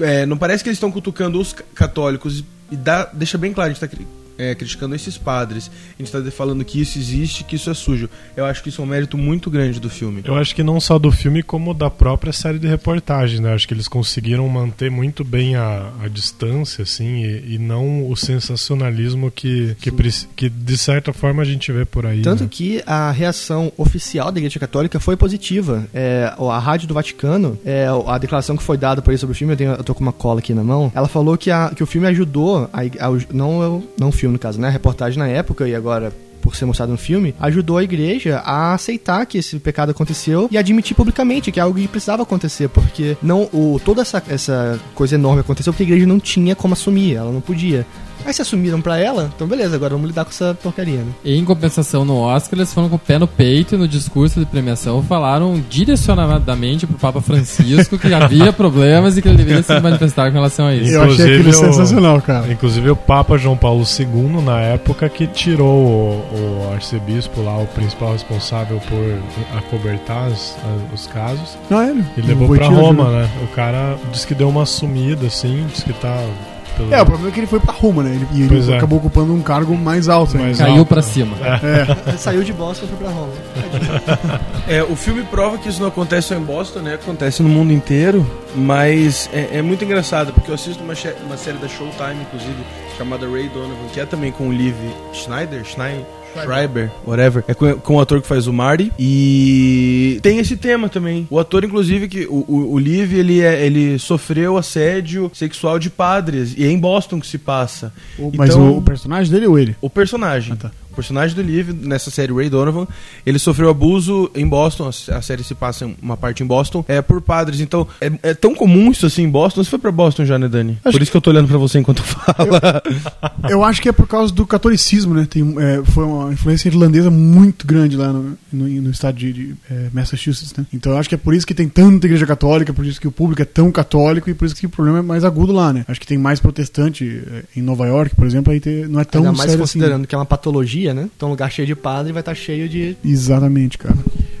é, não parece que eles estão cutucando os ca- católicos e dá, deixa bem claro, a gente tá cri- é, criticando esses padres, a gente tá falando que isso existe, que isso é sujo. Eu acho que isso é um mérito muito grande do filme. Eu acho que não só do filme, como da própria série de reportagem, né? Acho que eles conseguiram manter muito bem a, a distância, assim, e, e não o sensacionalismo que, que, que, de certa forma, a gente vê por aí. Tanto né? que a reação oficial da Igreja Católica foi positiva. É, a Rádio do Vaticano, é, a declaração que foi dada por ele sobre o filme, eu, tenho, eu tô com uma cola aqui na mão, ela falou que, a- que o filme ajudou, a, ao- não, não o filme no caso, né? A reportagem na época e agora por ser mostrado no filme, ajudou a igreja a aceitar que esse pecado aconteceu e admitir publicamente que é algo que precisava acontecer, porque não o toda essa, essa coisa enorme aconteceu porque a igreja não tinha como assumir, ela não podia. Aí se assumiram pra ela, então beleza, agora vamos lidar com essa porcaria, né? Em compensação, no Oscar, eles foram com o pé no peito e no discurso de premiação falaram direcionadamente pro Papa Francisco que havia *laughs* problemas e que ele deveria se manifestar com relação a isso. Eu achei Inclusive, aquilo o- sensacional, cara. Inclusive o Papa João Paulo II, na época, que tirou o, o arcebispo lá, o principal responsável por acobertar as- a- os casos, Não, é, ele, e levou pra Roma, né? né? O cara disse que deu uma sumida, assim, disse que tá... pelo- É, o problema é que ele foi pra Roma, né? Ele- E ele Pois é. acabou ocupando um cargo mais alto. né? Mais Caiu alto, pra né? cima. Ele saiu de Boston e foi pra Roma. É, o filme prova que isso não acontece só em Boston, né? Acontece no mundo inteiro. Mas é, é muito engraçado, porque eu assisto uma, uma série da Showtime, inclusive, chamada Ray Donovan, que é também com o Liv Schneider, Schneider, Schreiber, whatever. É com, com o ator que faz o Marty. E tem esse tema também. O ator, inclusive, que o, o, o Liv, ele, é, ele sofreu assédio sexual de padres. E é em Boston que se passa. O- Mas Então- o, o personagem dele ou ele? O personagem. Ah, tá. Personagem do Liv, nessa série Ray Donovan, ele sofreu abuso em Boston, a série se passa uma parte em Boston, é por padres. Então, é, é tão comum isso assim em Boston. Você foi pra Boston já, né, Dani? Acho por isso que eu tô olhando pra você enquanto fala. *laughs* Eu acho que é por causa do catolicismo, né? Tem, é, foi uma influência irlandesa muito grande lá no, no, no estado de, de, é, Massachusetts, né? Então eu acho que é por isso que tem tanta igreja católica, por isso que o público é tão católico e por isso que o problema é mais agudo lá, né? Acho que tem mais protestante é, em Nova York, por exemplo, aí tem- não é tão Ainda mais sério considerando que é uma patologia, né? Então um lugar cheio de padre vai estar cheio de. Exatamente, cara.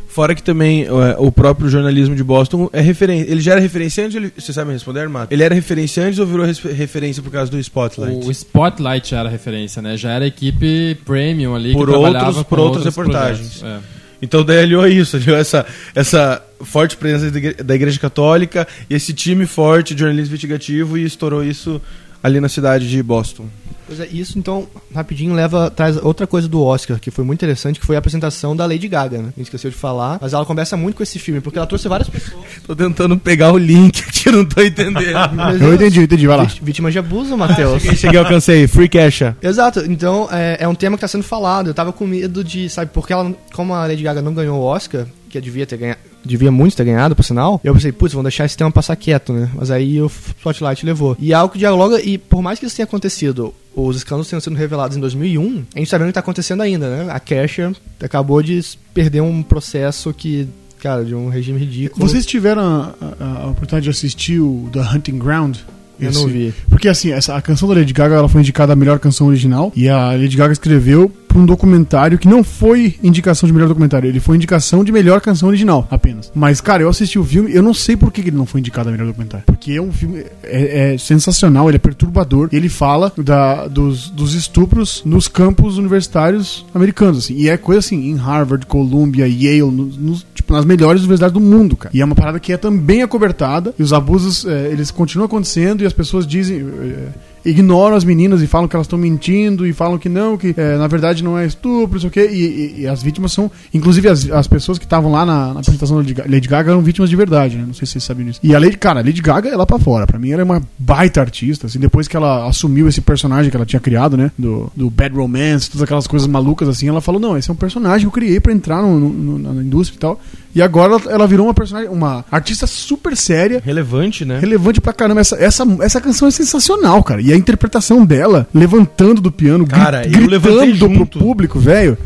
Fora que também é, o próprio jornalismo de Boston é referência. Ele já era referência antes, ele, você sabe me responder, Armado? Ele era referência antes ou virou res- referência por causa do Spotlight? O Spotlight já era referência, né? Já era equipe premium ali Por que trabalhava outros- com por outras outros reportagens. projetos. É. Então daí aliou isso, aliou essa, essa forte presença da igre- da Igreja Católica e esse time forte de jornalismo investigativo e estourou isso ali na cidade de Boston. Pois é, isso então, rapidinho, leva traz outra coisa do Oscar, que foi muito interessante, que foi a apresentação da Lady Gaga, né? A gente esqueceu de falar, mas ela conversa muito com esse filme, porque ela trouxe várias pessoas. *laughs* Tô tentando pegar o link que eu não tô entendendo. *laughs* Eu entendi, eu entendi, vai lá. Vít- Vítimas de abuso, Matheus. cheguei, cheguei, alcancei. Free cash. Exato, então é, é um tema que tá sendo falado. Eu tava com medo de, sabe, porque ela, como a Lady Gaga não ganhou o Oscar, que devia ter ganhado, devia muito ter ganhado, por sinal, eu pensei, putz, vão deixar esse tema passar quieto, né? Mas aí o Spotlight levou. E é algo que dialoga, e por mais que isso tenha acontecido, os escândalos tenham sido revelados em 2001, a gente tá vendo o que tá acontecendo ainda, né? A Kesha acabou de perder um processo que, cara, de um regime ridículo. Vocês tiveram a, a- a oportunidade de assistir o The Hunting Ground? Eu não vi. Porque assim, essa, a canção da Lady Gaga ela foi indicada a melhor canção original e a Lady Gaga escreveu para um documentário que não foi indicação de melhor documentário, ele foi indicação de melhor canção original apenas. Mas, cara, eu assisti o filme, eu não sei por que ele não foi indicado a melhor documentário. Porque é um filme é, é sensacional, ele é perturbador. Ele fala da, dos, dos estupros nos campos universitários americanos, assim. E é coisa assim, em Harvard, Columbia, Yale, nos- tipo, nas melhores universidades do mundo, cara. E é uma parada que é também acobertada, e os abusos, é, eles continuam acontecendo, e as pessoas dizem... é, ignoram as meninas e falam que elas estão mentindo e falam que não, que é, na verdade não é estupro, isso o quê. E, e- e as vítimas são. Inclusive, as, as pessoas que estavam lá na, na apresentação da Lady Ga- Lady Gaga eram vítimas de verdade, né? Não sei se vocês sabem disso. E a Lady, cara, a Lady Gaga é lá pra fora. Pra mim, ela é uma baita artista. Assim, depois que ela assumiu esse personagem que ela tinha criado, né? Do, do Bad Romance, todas aquelas coisas malucas assim, ela falou: não, esse é um personagem que eu criei pra entrar no, no- no- na indústria e tal. E agora ela, ela virou uma personagem, uma artista super séria Relevante, né? relevante pra caramba. Essa, essa, essa canção é sensacional, cara. E a interpretação dela, levantando do piano, Cara, gritando pro público, velho.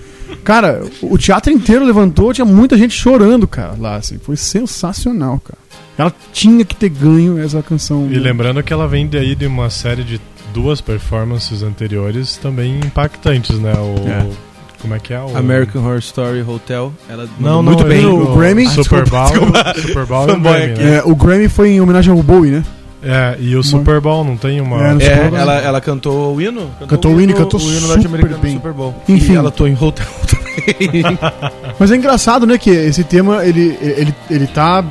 Cara, o teatro inteiro levantou, tinha muita gente chorando, cara, lá, assim. Foi sensacional, cara. Ela tinha que ter ganho essa canção. E lembrando que ela vem daí de uma série de duas performances anteriores também impactantes, né? O, É. Como é que é? O... American Horror Story Hotel. Ela Não, não, muito eu bem. digo O Grammy? Super Bowl, Super Bowl e o Grammy, aqui. né? É, o Grammy foi em homenagem ao Bowie, né? É, e o Super Bowl não tem uma... É, É, ela, ela cantou o hino? Cantou o hino e cantou o hino super norte-americano do bem. Super Bowl. Enfim. E ela atuou em Hotel *laughs* também. *laughs* Mas é engraçado, né, que esse tema, ele, ele, ele tá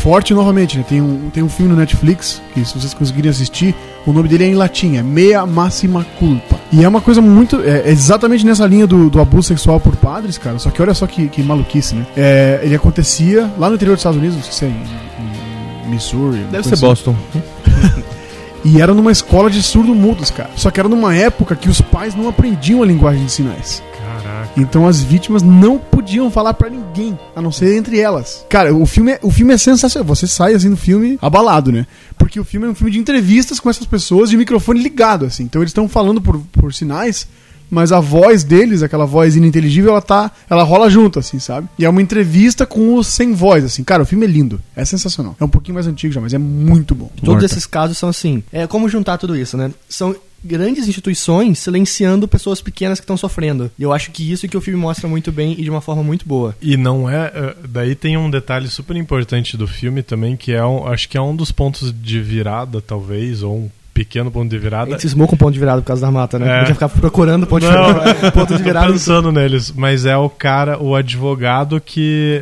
forte novamente, né? Tem um, tem um filme no Netflix, que se vocês conseguirem assistir, o nome dele é em latim, é Mea Máxima Culpa. E é uma coisa muito... É, é exatamente nessa linha do, do abuso sexual por padres, cara, só que olha só que, que maluquice, né? É, ele acontecia lá no interior dos Estados Unidos, não sei se é em, em Missouri. Deve ser assim. Boston. *laughs* E era numa escola de surdo-mudos, cara. Só que era numa época que os pais não aprendiam a linguagem de sinais. Caraca. Então as vítimas não podiam falar pra ninguém, a não ser entre elas. Cara, o filme é, o filme é sensacional. Você sai assim do filme abalado, né? Porque o filme é um filme de entrevistas com essas pessoas de microfone ligado, assim. Então eles estão falando por, por sinais, mas a voz deles, aquela voz ininteligível, ela tá. Ela rola junto, assim, sabe? E é uma entrevista com os sem voz, assim. Cara, o filme é lindo. É sensacional. É um pouquinho mais antigo já, mas é muito bom. Todos Morta. esses casos são assim. É como juntar tudo isso, né? São grandes instituições silenciando pessoas pequenas que estão sofrendo. E eu acho que isso é que o filme mostra muito bem e de uma forma muito boa. E não é. eh, Daí tem um detalhe super importante do filme também, que é um, acho que é um dos pontos de virada, talvez, ou um pequeno ponto de A virada. gente cismou com ponto de virada por causa da mata, né? É. A gente ia ficar procurando ponto de virada. ponto de tô virada. pensando neles, mas é o cara, o advogado que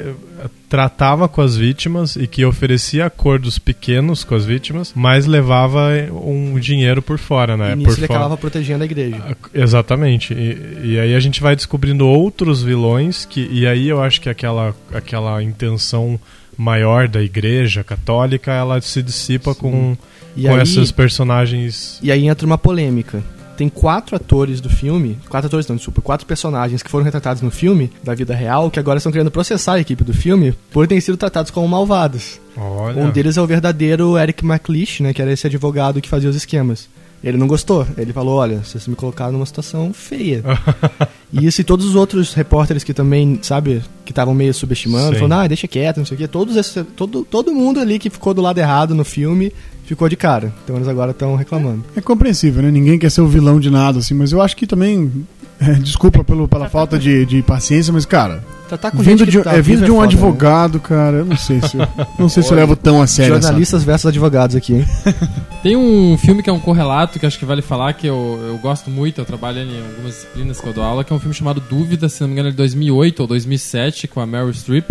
tratava com as vítimas e que oferecia acordos pequenos com as vítimas, mas levava um dinheiro por fora, né? E nisso por ele fora. acabava protegendo a igreja. Ah, Exatamente. E, e aí a gente vai descobrindo outros vilões que e aí eu acho que aquela aquela intenção maior da igreja católica ela se dissipa com, E com aí, esses personagens. e aí entra uma polêmica. Tem quatro atores do filme, quatro atores não, desculpa, quatro personagens que foram retratados no filme, da vida real, que agora estão querendo processar a equipe do filme por terem sido tratados como malvados. Olha. Um deles é o verdadeiro Eric McLeish, né, que era esse advogado que fazia os esquemas. Ele não gostou. Ele falou: Olha, vocês me colocaram numa situação feia. *laughs* e isso e todos os outros repórteres que também, sabe, que estavam meio subestimando, Sim. falando: Ah, deixa quieto, não sei o quê. Todos esse, todo, todo mundo ali que ficou do lado errado no filme ficou de cara. Então eles agora estão reclamando. É compreensível, né? Ninguém quer ser o vilão de nada, assim, mas eu acho que também. é, desculpa pelo, pela falta de, de paciência, mas, cara, Tratar com vindo gente de, tá é, vindo de um foda, né? advogado, cara, eu não sei se eu, não sei se eu levo tão a sério essa- Jornalistas versus advogados aqui, hein? *laughs* Tem um filme que é um correlato que acho que vale falar, que eu, eu gosto muito, eu trabalho em algumas disciplinas que eu dou aula, que é um filme chamado Dúvida, se não me engano, é de 2008 ou 2007, com a Meryl Streep.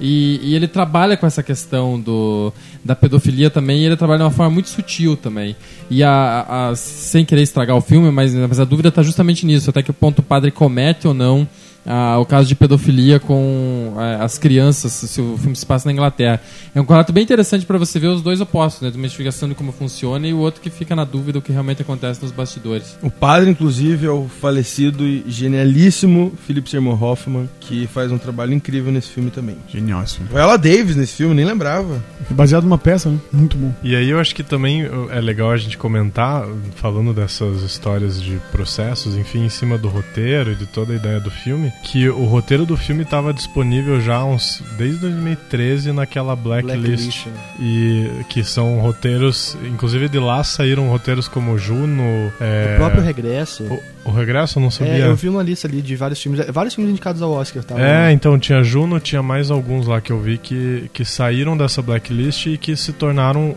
E, e ele trabalha com essa questão do, da pedofilia também, e ele trabalha de uma forma muito sutil também. E a, a- sem querer estragar o filme, mas, mas a dúvida está justamente nisso, até que ponto o padre comete ou não ah, o caso de pedofilia com ah, as crianças, se o filme se passa na Inglaterra. É um relato bem interessante para você ver os dois opostos, né? De uma investigação de como funciona e o outro que fica na dúvida do que realmente acontece nos bastidores. O padre, inclusive, é o falecido e genialíssimo Philip Seymour Hoffman, que faz um trabalho incrível nesse filme também. Genial esse filme. Viola Davis nesse filme, nem lembrava. É baseado numa peça, né? Muito bom. E aí eu acho que também uh, é legal a gente comentar, falando dessas histórias de processos, enfim, em cima do roteiro e de toda a ideia do filme, que o roteiro do filme estava disponível já uns desde 2013 naquela blacklist. Blacklist, né? E que são roteiros, inclusive de lá saíram roteiros como Juno, é, O próprio regresso. o, o Regresso, eu não sabia. É, eu vi uma lista ali de vários filmes, vários filmes indicados ao Oscar, tá? É, então tinha Juno, tinha mais alguns lá que eu vi que, que saíram dessa blacklist e que se tornaram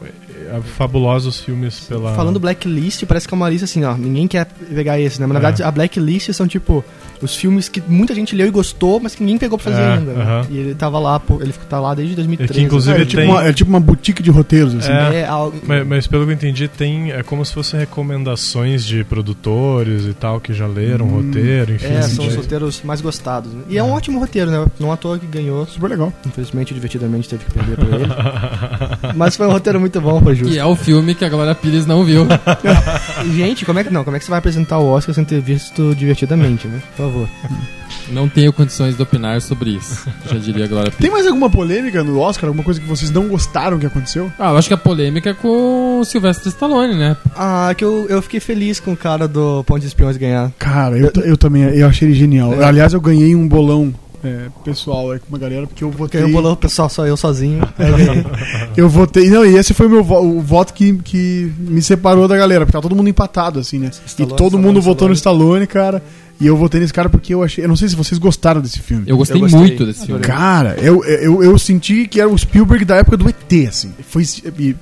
fabulosos filmes pela. Falando Blacklist, parece que é uma lista assim, ó. Ninguém quer pegar esse, né? Mas na É. verdade, a Blacklist são tipo os filmes que muita gente leu e gostou, mas que ninguém pegou pra fazer É, ainda. né? aham. E ele tava lá, pô, ele tá lá desde 2013. É que, inclusive, É, tipo tem- uma, é tipo uma boutique de roteiros, assim. É. É, algo- Mas, mas pelo que eu entendi, tem. É como se fossem recomendações de produtores e tal que já leram o roteiro, enfim. é, assim, são os roteiros mais gostados. né? E é um ótimo roteiro, né? Não à toa que ganhou. Super legal. Infelizmente, divertidamente, teve que perder pra ele. *laughs* mas foi um roteiro muito bom, foi justo. E é o filme que a Glória Pires não viu. Gente, como é que não? Como é que você vai apresentar o Oscar sem ter visto divertidamente, né? Por favor. Não tenho condições de opinar sobre isso, já diria a Glória Pires. Tem mais alguma polêmica no Oscar? Alguma coisa que vocês não gostaram que aconteceu? Ah, eu acho que a polêmica é com o Sylvester Stallone, né? Ah, que eu, eu fiquei feliz com o cara do Ponte de Espiões ganhar. Cara, eu, eu também, eu achei ele genial. É. Aliás, eu ganhei um bolão é, pessoal aí com uma galera, porque eu votei. Porque o bolão pessoal só eu sozinho. *laughs* Eu ganhei. Eu votei. Não, e esse foi o meu vo- o voto que, que me separou da galera, porque tá todo mundo empatado, assim, né? Stallone, e todo Stallone, mundo votou no Stallone. Stallone, cara. E eu votei nesse cara porque eu achei. Eu não sei se vocês gostaram desse filme. Eu gostei, Eu gostei. muito desse filme. Cara, eu, eu, eu senti que era o Spielberg da época do ET, assim. Foi,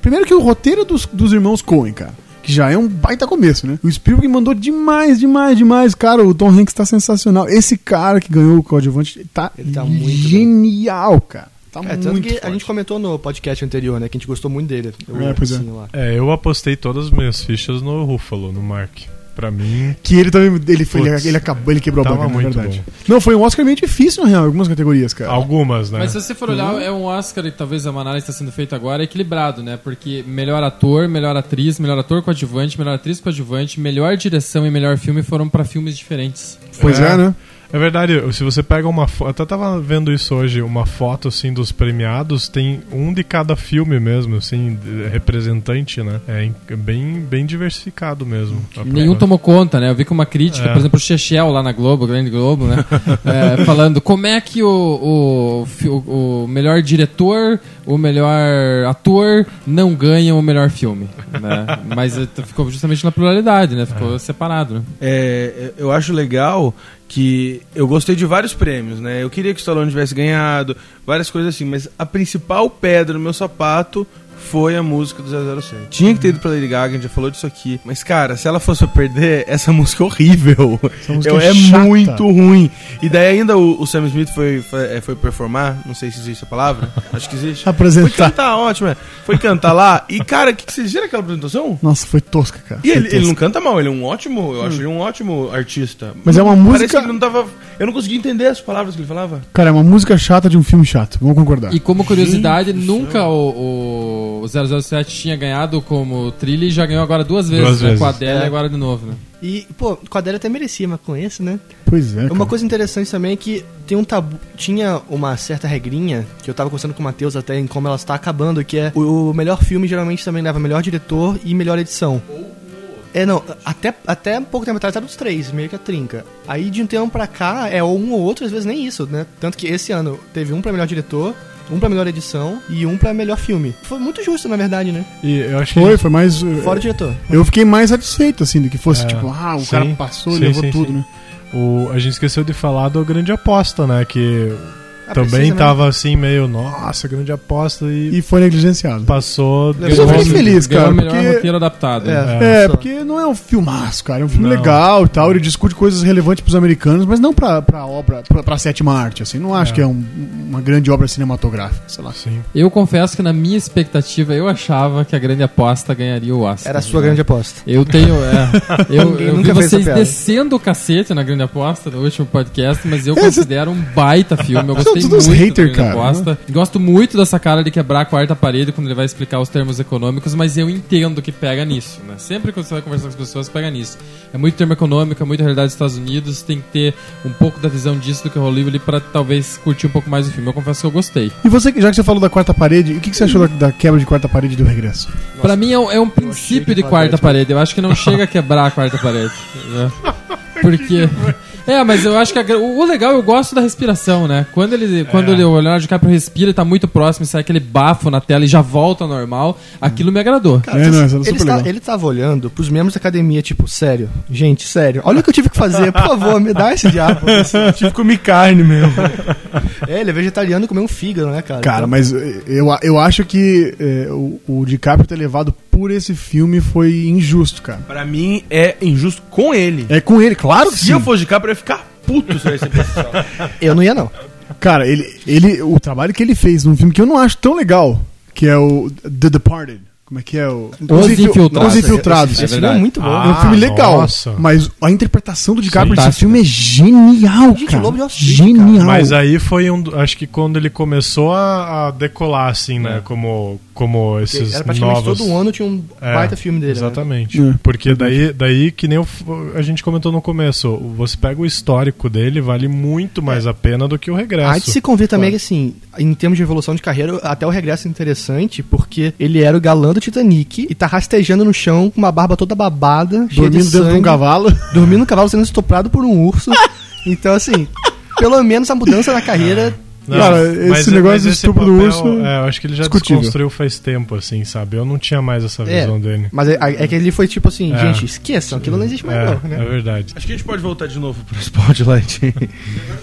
primeiro que o roteiro dos, dos irmãos Coen, cara. Que já é um baita começo, né? O Spielberg mandou demais, demais, demais. Cara, o Tom Hanks tá sensacional. Esse cara que ganhou o coadjuvante tá, Ele tá muito genial, cara. Tá É, tanto muito que a forte. gente comentou no podcast anterior, né? Que a gente gostou muito dele. Eu, É, pois é. assim, lá. É, eu apostei todas as minhas fichas no Ruffalo, no Mark. Pra mim, Que ele também. Ele, foi, ele, Putz, ele acabou, ele quebrou a banca, na muito verdade. Não, foi um Oscar meio difícil, na real, em algumas categorias, cara. algumas, né? Mas se você for olhar, é um Oscar, e talvez a análise está sendo feita agora, equilibrado, né? Porque melhor ator, melhor atriz, melhor ator coadjuvante, melhor atriz coadjuvante, melhor direção e melhor filme foram pra filmes diferentes. Pois é, É. né? É verdade, se você pega uma foto. Até tava vendo isso hoje, uma foto assim dos premiados, tem um de cada filme mesmo, assim, representante, né? É bem, bem diversificado mesmo. Nenhum tomou conta, né? Eu vi com uma crítica, É. por exemplo, o Chechel lá na Globo, Grande Globo, né? *laughs* É, falando como é que o, o- o melhor diretor, o melhor ator não ganham o melhor filme, né? *laughs* Mas eh, ficou justamente na pluralidade, né? Ficou separado, né? É, eu acho legal que eu gostei de vários prêmios, né? Eu queria que o Stallone tivesse ganhado, várias coisas assim, mas a principal pedra no meu sapato foi a música do 007. Tinha que ter ido pra Lady Gaga, a gente já falou disso aqui. Mas, cara, se ela fosse pra perder, *laughs* essa música é horrível. música Eu- é é chata. muito ruim. E daí ainda o, o Sam Smith foi, foi, é, foi performar, não sei se existe a palavra, acho que existe. *laughs* Foi Apresentar. cantar, ótimo, é. Foi cantar lá. E, cara, o que, que vocês viram aquela apresentação? Nossa, foi tosca, cara. E Foi ele, ele não canta mal, ele é um ótimo, eu acho ele um ótimo artista. Mas é uma Parece música- que ele não tava. Eu não consegui entender as palavras que ele falava. Cara, é uma música chata de um filme chato, vamos concordar. E como curiosidade, nunca o, o 007 tinha ganhado como trilha e já ganhou agora duas vezes, Duas né? vezes. Com a Adele É. e agora de novo, né? E, pô, o Adele até merecia, mas com esse, né? Pois é. Uma cara. coisa interessante também é que tem um tabu, tinha uma certa regrinha que eu tava conversando com o Matheus até em como ela está acabando, que é o, o melhor filme geralmente também leva melhor diretor e melhor edição. É, não, até, até pouco tempo atrás era os três, meio que a trinca. Aí de um tempo pra cá é um ou outro, às vezes nem isso, né? Tanto que esse ano teve um pra melhor diretor, um pra melhor edição e um pra melhor filme. Foi muito justo, na verdade, né? E eu acho que. Foi, foi mais. uh, Fora o diretor. Eu fiquei mais satisfeito, assim, do que fosse, É, tipo, ah, o sim, cara passou e sim, levou sim, tudo, sim. né? O, a gente esqueceu de falar da grande aposta, né? Que Também precisa, né? tava assim, meio, nossa, grande aposta e, E foi negligenciado. passou. Eu ganhou- fiquei feliz, Ganhou cara, o melhor porque- roteiro adaptado. né? É. É, Só. porque não é um filmaço, cara. É um filme Não. legal e tal. Ele discute coisas relevantes pros americanos, mas não pra, pra obra, pra, pra sétima arte, assim. Não acho É. que é um- uma grande obra cinematográfica, sei lá. Sim. Eu confesso que na minha expectativa eu achava que a grande aposta ganharia o Oscar. Era a sua né? grande aposta. Eu tenho. É, *laughs* eu eu vi vocês descendo o cacete na grande aposta no último podcast, mas eu É, considero um baita filme. Eu São gostei todos muito hater, da grande cara, aposta. Gosto muito dessa cara de quebrar a quarta parede quando ele vai explicar os termos econômicos, mas eu entendo que pega nisso. Né? Sempre que você vai conversar com as pessoas, pega nisso. É muito termo econômico, é muita realidade dos Estados Unidos, tem que ter um pouco da visão disso do que rolou ali pra talvez curtir um pouco mais o filme. Eu confesso que eu gostei. E você, já que você falou da quarta parede, o que, que você achou da, da quebra de quarta parede do regresso? Pra mim é um, é um princípio de quarta parede. Eu acho que não chega a quebrar a quarta parede. né? *laughs* Porque. É, mas eu acho que a o legal, eu gosto da respiração, né? Quando ele, quando ele, o Leonardo DiCaprio respira e tá muito próximo e sai aquele bafo na tela e já volta ao normal, aquilo me agradou. Cara, É, não, é ele, legal. ele tava olhando pros membros da academia, tipo, sério, gente, sério, olha o que eu tive que fazer, por favor, me dá esse diabo. *laughs* Tive que comer carne mesmo. é, ele é vegetariano e comeu um fígado, né, cara? Cara, Então, mas eh, eu, eu acho que eh, o, o DiCaprio ter levado por esse filme foi injusto, cara. pra mim é injusto com ele. É com ele, claro que Se sim. eu fosse de cá, eu ia ficar puto se eu esse salve. *laughs* Eu não ia, não. Cara, ele, ele, o trabalho que ele fez num filme que eu não acho tão legal, que é o The Departed. Como é que é o? Os Infil- Infiltrados. Os Infiltrados. Esse, É esse filme é muito bom. É um filme Ah, legal, nossa. mas a interpretação do DiCaprio nesse Fantástica. filme é genial, Gente, cara. Lobo Wall Street, genial. Mas aí foi um. Acho que quando ele começou a, a decolar, assim, né? Como, como esses Era praticamente novos. todo ano tinha um É, baita filme dele. né? Exatamente. É. Porque daí, daí, que nem a gente comentou no começo, você pega o histórico dele, vale muito mais a pena do que o regresso. Há de se convir também que, assim, em termos de evolução de carreira, até o regresso é interessante, porque ele era o galã do Titanic e tá rastejando no chão com uma barba toda babada, cheia de Dormindo dentro de um cavalo. *laughs* dormindo no cavalo sendo estuprado por um urso. *laughs* então, assim, pelo menos a mudança na carreira. Não, Cara, mas- esse negócio esse estupro do urso É, eu acho que ele já discutível. desconstruiu faz tempo, assim, sabe? Eu não tinha mais essa É, visão dele. mas é, é que ele foi tipo assim, É. gente, esqueçam, aquilo não existe mais, É, não, é né? verdade. Acho que a gente pode voltar de novo pro Spotlight. *laughs*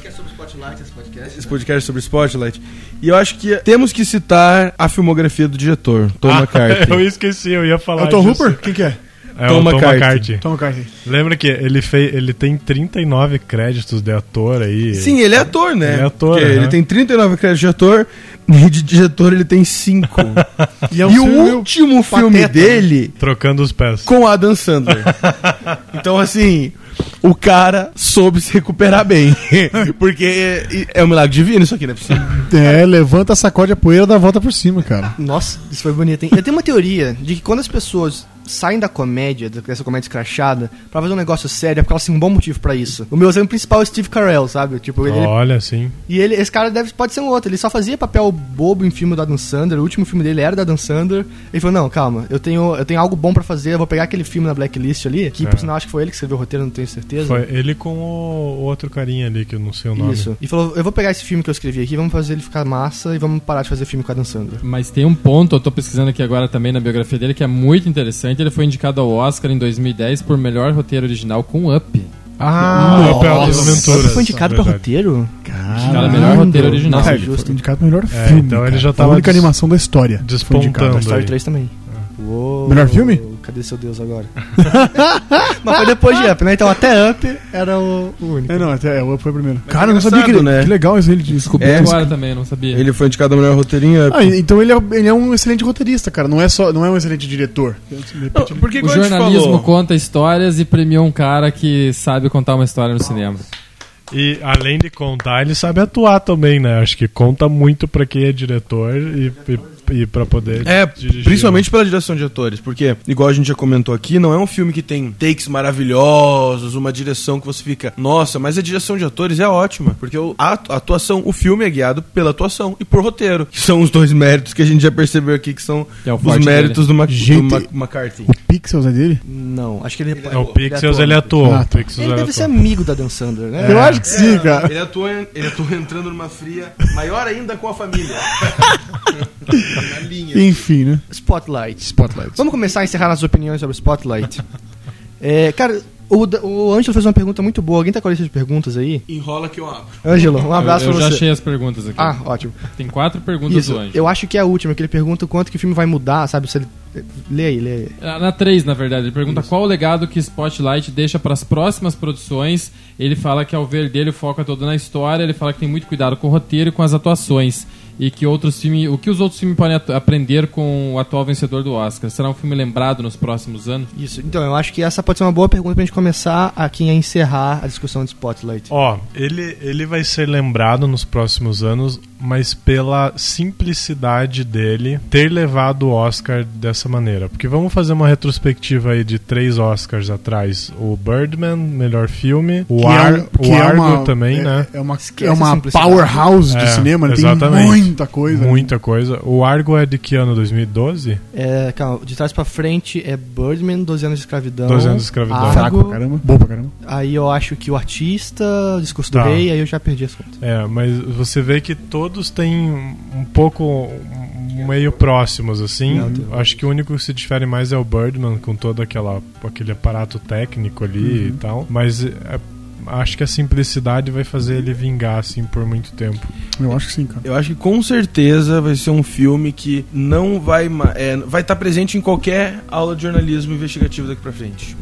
que é sobre Spotlight esse podcast. Esse podcast é sobre Spotlight. E eu acho que temos que citar a filmografia do diretor, Tom Ah, *laughs* McCarthy. eu esqueci, eu ia falar É o Tom. Hooper? Quem que é? É Tom o Tom McCarthy. Tom McCarthy. Lembra que ele, fez, ele tem 39 créditos de ator aí. Sim, ele é ator, né? Ele é ator, Porque. Ele tem 39 créditos de ator e de diretor ele tem 5. *laughs* E, é um e o último filme pateta, né? dele Trocando os pés. com Adam Sandler. *laughs* então, assim, o cara soube se recuperar bem. *laughs* Porque é, é um milagre divino isso aqui, não é possível. É, levanta, sacode a poeira, dá a volta por cima, cara. Nossa, isso foi bonito, hein? Eu tenho uma teoria de que quando as pessoas saem da comédia, dessa comédia escrachada, pra fazer um negócio sério, é porque elas têm um bom motivo pra isso. O meu exemplo principal é o Steve Carell, sabe? Tipo, ele, Olha, sim. e ele, esse cara deve, pode ser um outro. Ele só fazia papel bobo em filme do Adam Sandler. O último filme dele era da Adam Sandler. Ele falou: Não, calma, eu tenho, eu tenho algo bom pra fazer. Eu vou pegar aquele filme na blacklist ali. Que É. por sinal acho que foi ele que escreveu o roteiro, não tenho certeza. Foi ele com o o outro carinha ali, que eu não sei o nome. Isso. E falou: Eu vou pegar esse filme que eu escrevi aqui, vamos fazer ele ficar massa e vamos parar de fazer filme com a Adam Sandler. Mas tem um ponto, eu tô pesquisando aqui agora também na biografia dele, que é muito interessante. Ele foi indicado ao Oscar em 2010 por melhor roteiro original com Up. Ah, o Nossa. Aventuras. Ele foi indicado pra roteiro? Cara, melhor roteiro original. Nossa, Cara, justo. foi indicado melhor É, filme. então ele já Foi a tava única des- animação da história. Foi despontando. indicado. Toy Story aí. 3 também. Uou. Melhor filme? Cadê seu Deus agora? *laughs* Mas foi depois de Up, né? Então até Up era o, o único. É, não, até é, o Up foi o primeiro. Mas Cara, eu não sabia que, né? que legal isso ele descobriu. É, Agora também, eu não sabia. Ele foi indicado ao melhor roteirinho. Ah, então ele é, ele é um excelente roteirista, cara. Não é só, não é um excelente diretor. Não, porque O a jornalismo falou, conta histórias e premiou um cara que sabe contar uma história no cinema. E além de contar, ele sabe atuar também, né? Acho que conta muito pra quem é diretor e, e, e pra poder É, dirigir. principalmente pela direção de atores, porque, igual a gente já comentou aqui, não é um filme que tem takes maravilhosos, uma direção que você fica, nossa, mas a direção de atores é ótima, porque o- a atu- a atuação, o filme é guiado pela atuação e por roteiro, que são os dois méritos que a gente já percebeu aqui, que são é o os méritos do, Mac Gente, do Ma- McCarthy. O Pixels é dele? Não, acho que ele É, o Pixels ele atua. atuou. Ah, tá. Pixels Ele ele deve ser amigo da Dan Sandler, né? Eu acho que sim, cara. Ele atua, ele atua entrando numa fria, maior ainda com a família. *laughs* Enfim, né? Spotlight. Spotlight. Vamos começar a encerrar nossas opiniões sobre Spotlight. *laughs* É, cara, o, o Ângelo fez uma pergunta muito boa. Alguém tá com a lista de perguntas aí? Enrola que eu abro. Ângelo, um abraço eu, eu pra já você. achei as perguntas aqui. Ah, ótimo. Tem quatro perguntas Isso, do Anjo. eu acho que é a última, que ele pergunta quanto que o filme vai mudar, sabe? Se ele... Lê aí, lê aí. Ah, Na 3, na verdade, ele pergunta qual o legado que Spotlight deixa para as próximas produções. Ele fala que ao ver dele o foco é todo na história, ele fala que tem muito cuidado com o roteiro e com as atuações. E que outros filmes, o que os outros filmes podem aprender com o atual vencedor do Oscar? Será um filme lembrado nos próximos anos? Isso, então eu acho que essa pode ser uma boa pergunta pra gente começar aqui a encerrar a discussão de Spotlight. Ó, ele, ele vai ser lembrado nos próximos anos, mas pela simplicidade dele ter levado o Oscar dessa maneira. Porque vamos fazer uma retrospectiva aí de três Oscars atrás. O Birdman, melhor filme. O, Que Ar, é um- o é Argo uma- também, é, né? É uma, é uma powerhouse de É, cinema, né? tem exatamente. Muita coisa. Muita coisa. O Argo é de que ano? 2012? É, calma, de trás pra frente é Birdman, 12 anos de escravidão. 12 anos de escravidão. Argo, Fraco pra caramba. Bom pra caramba. Aí eu acho que o artista, o discurso do Tá. rei, aí eu já perdi as contas. É, mas você vê que todos têm um pouco meio próximos assim. Não, Acho que o único que se difere mais é o Birdman com todo aquela aquele aparato técnico ali e tal, mas é, acho que a simplicidade vai fazer ele vingar assim por muito tempo. Eu acho que sim, cara. Eu acho que com certeza vai ser um filme que não vai é, vai estar presente em qualquer aula de jornalismo investigativo daqui pra frente.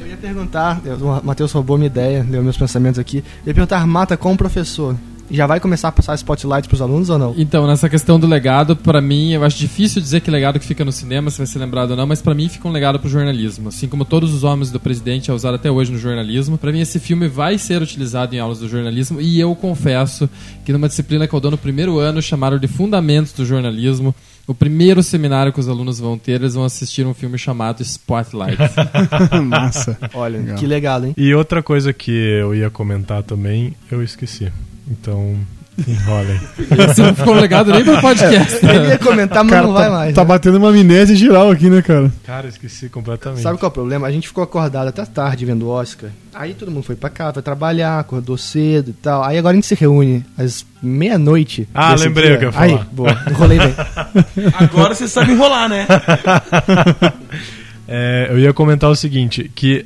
Eu ia perguntar, o Matheus roubou minha ideia, leu meus pensamentos aqui. Eu ia perguntar, mata com o professor. Já vai começar a passar spotlight pros alunos ou não? Então, nessa questão do legado, pra mim, eu acho difícil dizer que legado que fica no cinema, se vai ser lembrado ou não, mas pra mim fica um legado pro jornalismo. Assim como todos os homens do presidente é usado até hoje no jornalismo, pra mim esse filme vai ser utilizado em aulas do jornalismo e eu confesso que numa disciplina que eu dou no primeiro ano, chamaram de Fundamentos do Jornalismo, o primeiro seminário que os alunos vão ter, eles vão assistir um filme chamado Spotlight. *laughs* Massa. Olha, Legal. que legal, hein? E outra coisa que eu ia comentar também, eu esqueci. Então, enrolem. *laughs* Esse não ficou legado nem pro podcast. *laughs* Eu ia comentar, mas Cara, não vai tá, mais. tá né? batendo uma amnésia geral aqui, né, cara? Cara, esqueci completamente. Sabe qual é o problema? A gente ficou acordado até tarde vendo o Oscar. Aí todo mundo foi pra casa, foi trabalhar, acordou cedo e tal. Aí agora a gente se reúne às meia-noite. Ah, lembrei dia. o que eu ia Aí, boa, enrolei bem. *laughs* Agora você sabe enrolar, né? É, eu ia comentar o seguinte, que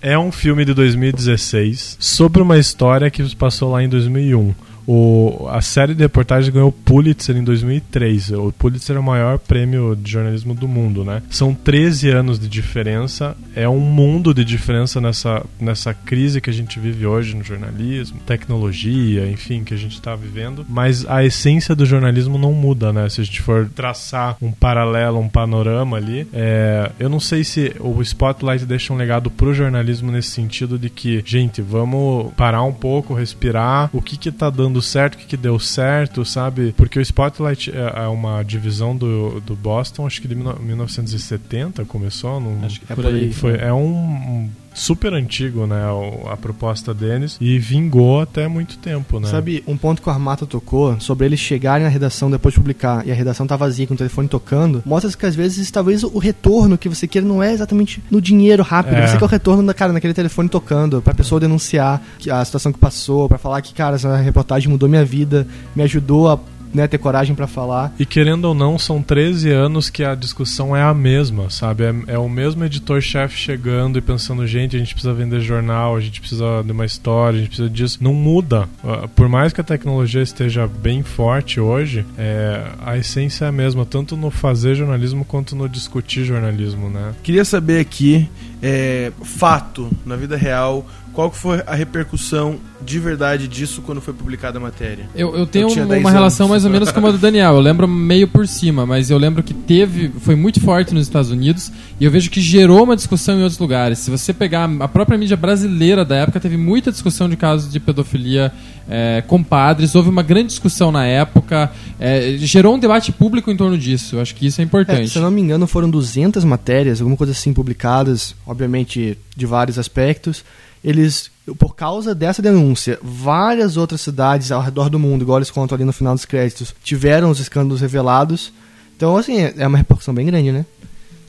é um filme de 2016 sobre uma história que passou lá em 2001. O, a série de reportagens ganhou o Pulitzer em 2003. O Pulitzer é o maior prêmio de jornalismo do mundo, né? São 13 anos de diferença. É um mundo de diferença nessa, nessa crise que a gente vive hoje no jornalismo, tecnologia, enfim, que a gente está vivendo. Mas a essência do jornalismo não muda, né? Se a gente for traçar um paralelo, um panorama ali, é, eu não sei se o Spotlight deixa um legado pro jornalismo nesse sentido de que, gente, vamos parar um pouco, respirar. O que que tá dando dando certo, o que, que deu certo, sabe? Porque o Spotlight é, é uma divisão do, do Boston, acho que de 1970 começou. Não, Acho que É por por aí. aí. foi, é um, um super antigo, né? A proposta deles. E vingou até muito tempo, né? Sabe, um ponto que o Armata tocou sobre eles chegarem na redação depois de publicar e a redação tá vazia com o telefone tocando, mostra que às vezes talvez o retorno que você queira não é exatamente no dinheiro rápido, É. você quer o retorno da cara naquele telefone tocando, pra pessoa denunciar que a situação que passou, pra falar que cara, essa reportagem mudou minha vida, me ajudou a né, ter coragem pra falar. E querendo ou não, são 13 anos que a discussão é a mesma, sabe? É, é o mesmo editor-chefe chegando e pensando, gente, a gente precisa vender jornal, a gente precisa de uma história, a gente precisa disso. Não muda. Ah, Por mais que a tecnologia esteja bem forte hoje, é, a essência é a mesma, tanto no fazer jornalismo quanto no discutir jornalismo, né? Queria saber aqui, é, fato, na vida real, qual que foi a repercussão de verdade disso quando foi publicada a matéria? Eu, eu tenho Eu uma 10 relação anos. mais ou menos como a do Daniel. Eu lembro meio por cima, mas eu lembro que teve, foi muito forte nos Estados Unidos e eu vejo que gerou uma discussão em outros lugares. Se você pegar a própria mídia brasileira da época, teve muita discussão de casos de pedofilia é, com padres. Houve uma grande discussão na época. é, gerou um debate público em torno disso. Eu acho que isso é É, importante. se eu não me engano, foram 200 matérias, alguma coisa assim, publicadas, obviamente de vários aspectos. Eles, por causa dessa denúncia, várias outras cidades ao redor do mundo, igual eles contam ali no final dos créditos, tiveram os escândalos revelados. Então, assim, é uma repercussão bem grande, né?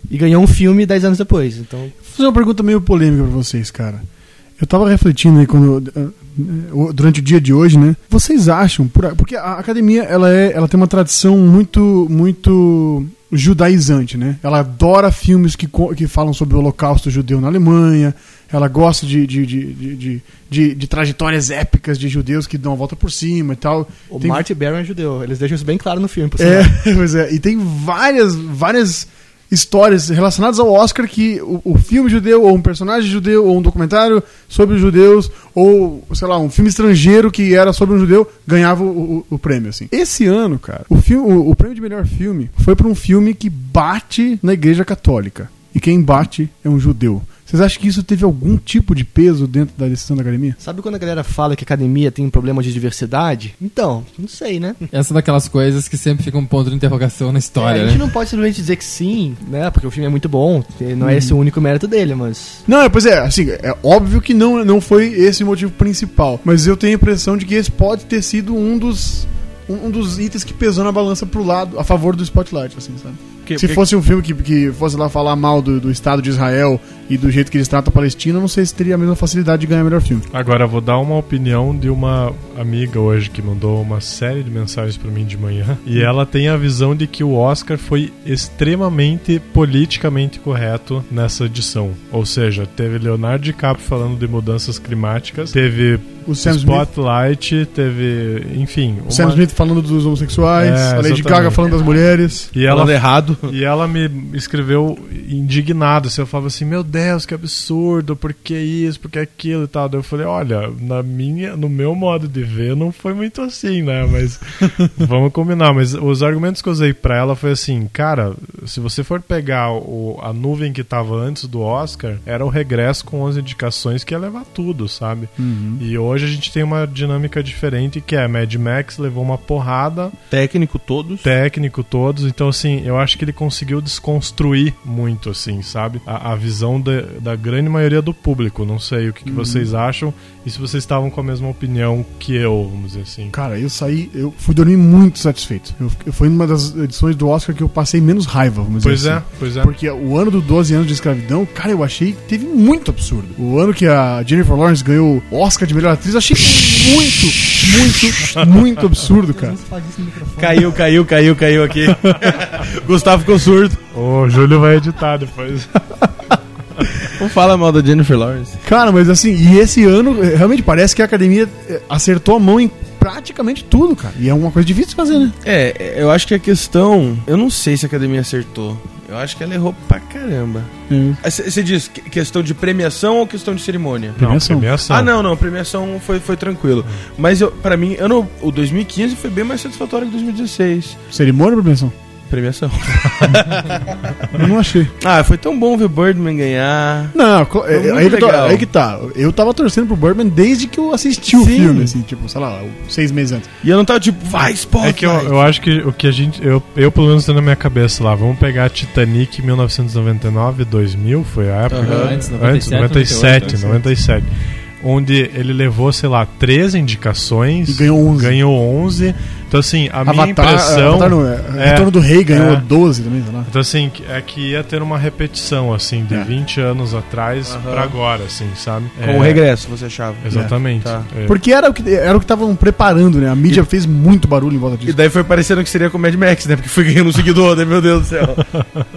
E ganhou um filme 10 anos depois. Então, Vou fazer uma pergunta meio polêmica pra vocês, cara. Eu tava refletindo aí quando, eh, eh, durante o dia de hoje, né? Vocês acham, porque a academia ela, é, ela tem uma tradição muito, muito judaizante, né? Ela adora filmes que, que falam sobre o holocausto judeu na Alemanha, ela gosta de, de, de, de, de, trajetórias épicas de judeus que dão a volta por cima e tal. o Tem- Marty Baron é judeu. Eles deixam isso bem claro no filme, por É, *laughs* pois é. E tem várias, várias histórias relacionadas ao Oscar que o, o filme judeu, ou um personagem judeu, ou um documentário sobre os judeus, ou, sei lá, um filme estrangeiro que era sobre um judeu, ganhava o, o- o prêmio, assim. Esse ano, cara, o, filme, o prêmio de melhor filme foi para um filme que bate na igreja católica. E quem bate é um judeu. Vocês acham que isso teve algum tipo de peso dentro da decisão da academia? Sabe quando a galera fala que a academia tem um problema de diversidade? Então, não sei, né? Essa é daquelas coisas que sempre fica um ponto de interrogação na É, história, a gente né? não pode simplesmente dizer que sim, né? Porque o filme é muito bom. e Não é esse o único mérito dele, mas. Não, é, pois é, assim, é óbvio que não, não foi esse o motivo principal. Mas eu tenho a impressão de que esse pode ter sido um dos. Um dos itens que pesou na balança pro lado, a favor do Spotlight, assim, sabe? Porque- Se porque- fosse um filme que, que fosse lá falar mal do, do Estado de Israel e do jeito que eles tratam a Palestina, eu não sei se teria a mesma facilidade de ganhar melhor filme. Agora, eu vou dar uma opinião de uma amiga hoje que mandou uma série de mensagens pra mim de manhã. E ela tem a visão de que o Oscar foi extremamente politicamente correto nessa edição. Ou seja, teve Leonardo DiCaprio falando de mudanças climáticas, teve O Sam Smith, Spotlight, teve, enfim. o Sam uma- Smith falando dos homossexuais, É, a Lady exatamente. Gaga falando das mulheres. E ela Falando errado. *laughs* E ela me escreveu indignado. Assim, eu falava assim, meu Deus, que absurdo, por que isso, por que aquilo e tal. Daí eu falei, olha, na minha, no meu modo de ver, não foi muito assim, né? Mas *laughs* vamos combinar. Mas os argumentos que eu usei pra ela foi assim, cara, se você for pegar o, a nuvem que tava antes do Oscar, era o regresso com 11 indicações que ia levar tudo, sabe? E hoje a gente tem uma dinâmica diferente que é Mad Max levou uma porrada Técnico todos. técnico todos, então assim, eu acho que ele conseguiu desconstruir muito, assim, sabe? A, a visão da, da grande maioria do público. Não sei o que, que vocês acham e se vocês estavam com a mesma opinião que eu, vamos dizer assim. Cara, eu saí, eu fui dormir muito satisfeito. Eu, eu- foi uma das edições do Oscar que eu passei menos raiva, vamos Pois dizer é, assim. pois é. Porque o ano do 12 anos de escravidão, cara, eu achei que teve muito absurdo. O ano que a Jennifer Lawrence ganhou o Oscar de melhor atriz, eu achei muito, muito, muito absurdo, cara. Caiu, caiu, caiu, caiu aqui. *laughs* Gustavo ficou surdo. O Júlio vai editar depois. *laughs* Não fala mal da Jennifer Lawrence. Cara, mas assim, e esse ano, eh, realmente parece que a academia eh, acertou a mão em praticamente tudo, cara. E é uma coisa difícil de fazer, né? É, eu acho que a questão. Eu não sei se a academia acertou. Eu acho que ela errou pra caramba. Você diz que- questão de premiação ou questão de cerimônia? Premiação. Não, premiação. Ah, não, não, premiação foi, foi tranquilo. Mas eu, pra mim, ano, o 2015 foi bem mais satisfatório que 2016. Cerimônia ou premiação? Premiação. Eu não achei. ah, foi tão bom ver Birdman ganhar. Não, é, muito aí, que legal. aí que tá. Eu tava torcendo pro Birdman desde que eu assisti o Sim. filme, assim, tipo, sei lá, seis meses antes. E eu não tava tipo, vai, Spotlight. É que eu, eu acho que o que a gente. Eu, eu pelo menos tenho na minha cabeça lá. Vamos pegar Titanic 1999, 2000, foi a época? Aham. Antes, Antes, 97, 97, 98, 97. Onde ele levou, sei lá, 13 indicações. E ganhou 11. Ganhou 11. Então, assim, a minha Avatar, impressão. Avatar não, é, é, Retorno do Rei ganhou é. 12 também, sei lá. Então, assim, é que ia ter uma repetição, assim, de É. 20 anos atrás Aham. pra agora, assim, sabe? Com É, o regresso, você achava. Exatamente. Tá. É. Porque era o que era o que estavam preparando, né? A mídia fez muito barulho em volta E disso. daí foi parecendo que seria com o Mad Max, né? Porque foi ganhando um seguidor, né? Meu Deus do céu. *laughs*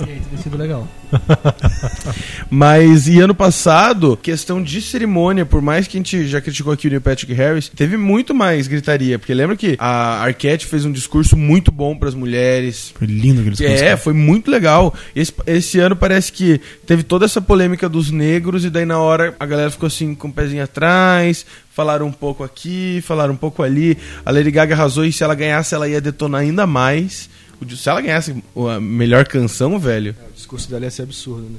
E aí, teria sido legal. *laughs* Mas, e ano passado, questão de cerimônia, por mais que a gente já criticou aqui o Neil Patrick Harris, teve muito mais gritaria. Porque lembra que a Arquette fez um discurso muito bom pras mulheres. Foi lindo aquele discurso. É, foi muito legal. Esse, esse ano parece que teve toda essa polêmica dos negros, e daí na hora a galera ficou assim com o pezinho atrás, falaram um pouco aqui, falaram um pouco ali. A Lady Gaga arrasou e se ela ganhasse, ela ia detonar ainda mais. Se ela ganhasse a melhor canção, velho. O discurso dela ia ser absurdo, né?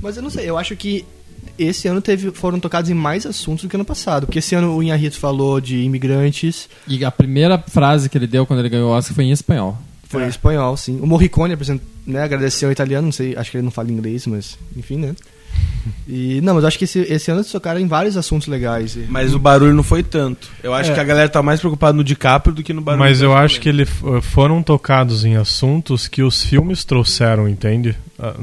Mas eu não sei, eu acho que esse ano teve, foram tocados em mais assuntos do que ano passado. Porque esse ano o Inharito falou de imigrantes, E a primeira frase que ele deu quando ele ganhou o Oscar foi em espanhol. foi em espanhol, sim. O Morricone apresent- né, agradeceu ao italiano, não sei, acho que ele não fala inglês, mas enfim, né? E, não, mas eu acho que esse, esse ano eles tocaram em vários assuntos legais. E- Mas o barulho não foi tanto. Eu acho É. que a galera tá mais preocupada no DiCaprio do que no barulho. Mas eu acho que ele f- foram tocados em assuntos que os filmes trouxeram, entende? Ah,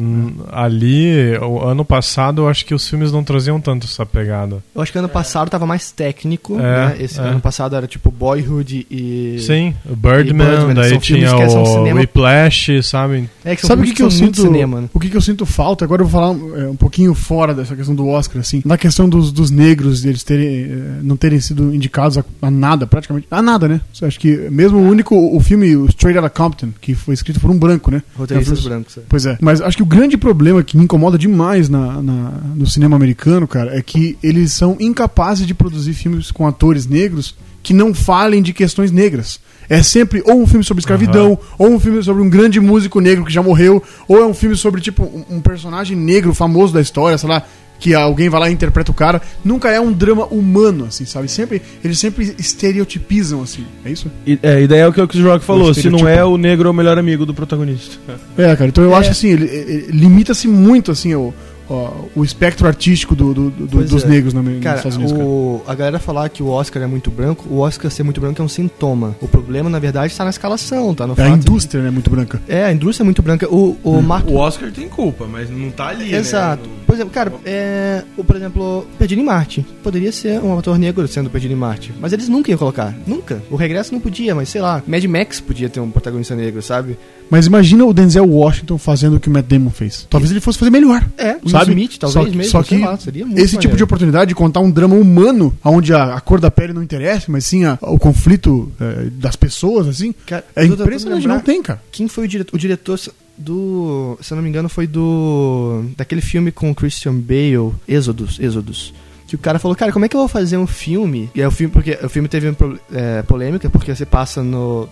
Ali, o ano passado, eu acho que os filmes não traziam tanto essa pegada. Eu acho que ano passado tava mais técnico, É, né? Esse é. ano passado era tipo Boyhood e. Sim, Birdman, E Birdman, daí tinha o Whiplash, sabe? É, que são Sabe o filmes que, que eu sinto? cinema, né? O que, que eu sinto falta? Agora eu vou falar é, um pouquinho fora dessa questão do Oscar, assim. Na questão dos, dos negros, eles terem, eh, não terem sido indicados a, a nada, praticamente. A nada, né? Acho que mesmo o único, o filme o Straight Outta Compton, que foi escrito por um branco, né? Roteiristas É, brancos. é. Pois é. Mas acho que o grande problema que me incomoda demais na, na- no cinema americano, cara, é que eles são incapazes de produzir filmes com atores negros que não falem de questões negras. É sempre ou um filme sobre escravidão, ou um filme sobre um grande músico negro que já morreu, ou é um filme sobre, tipo, um, personagem negro famoso da história, sei lá, que alguém vai lá e interpreta o cara. Nunca é um drama humano, assim, sabe? Sempre, eles sempre estereotipizam, assim. É isso? E, é, e daí é o que o Chris Rock falou: O se não é o negro, é o melhor amigo do protagonista. É, cara, então eu acho assim, ele, ele- limita-se muito assim o, o, o espectro artístico do, do- do- dos é. negros na, nos Cara, Estados Unidos. cara. o, a galera falar que o Oscar é muito branco, o Oscar ser muito branco é um sintoma. O problema, na verdade, está na escalação, tá no É a indústria, né, muito branca. de- É, a indústria é muito branca. O, o Mark... O Oscar tem culpa, mas não tá ali. Exato. Né? Por exemplo, cara, é, o, por exemplo, Perdido em Marte. Poderia ser um ator negro sendo Perdido em Marte. Mas eles nunca iam colocar. Nunca. O Regresso não podia, mas sei lá. Mad Max podia ter um protagonista negro, sabe? Mas imagina o Denzel Washington fazendo o que o Matt Damon fez. Talvez ele fosse fazer melhor. É, o Sabe? Smith, talvez Só que- mesmo. só que lá, seria muito Esse tipo de maneiro. oportunidade de contar um drama humano, onde a, a cor da pele não interessa, mas sim a- o conflito é, das pessoas, assim, Cara, é impressionante, não tem, cara. Quem foi o diretor? O diretor do. Se eu não me engano, foi do. Daquele filme com o Christian Bale, Êxodos. Êxodos. Que o cara falou, cara, como é que eu vou fazer um filme? E é o filme, porque o filme teve pro- é, polêmica, porque você passa no.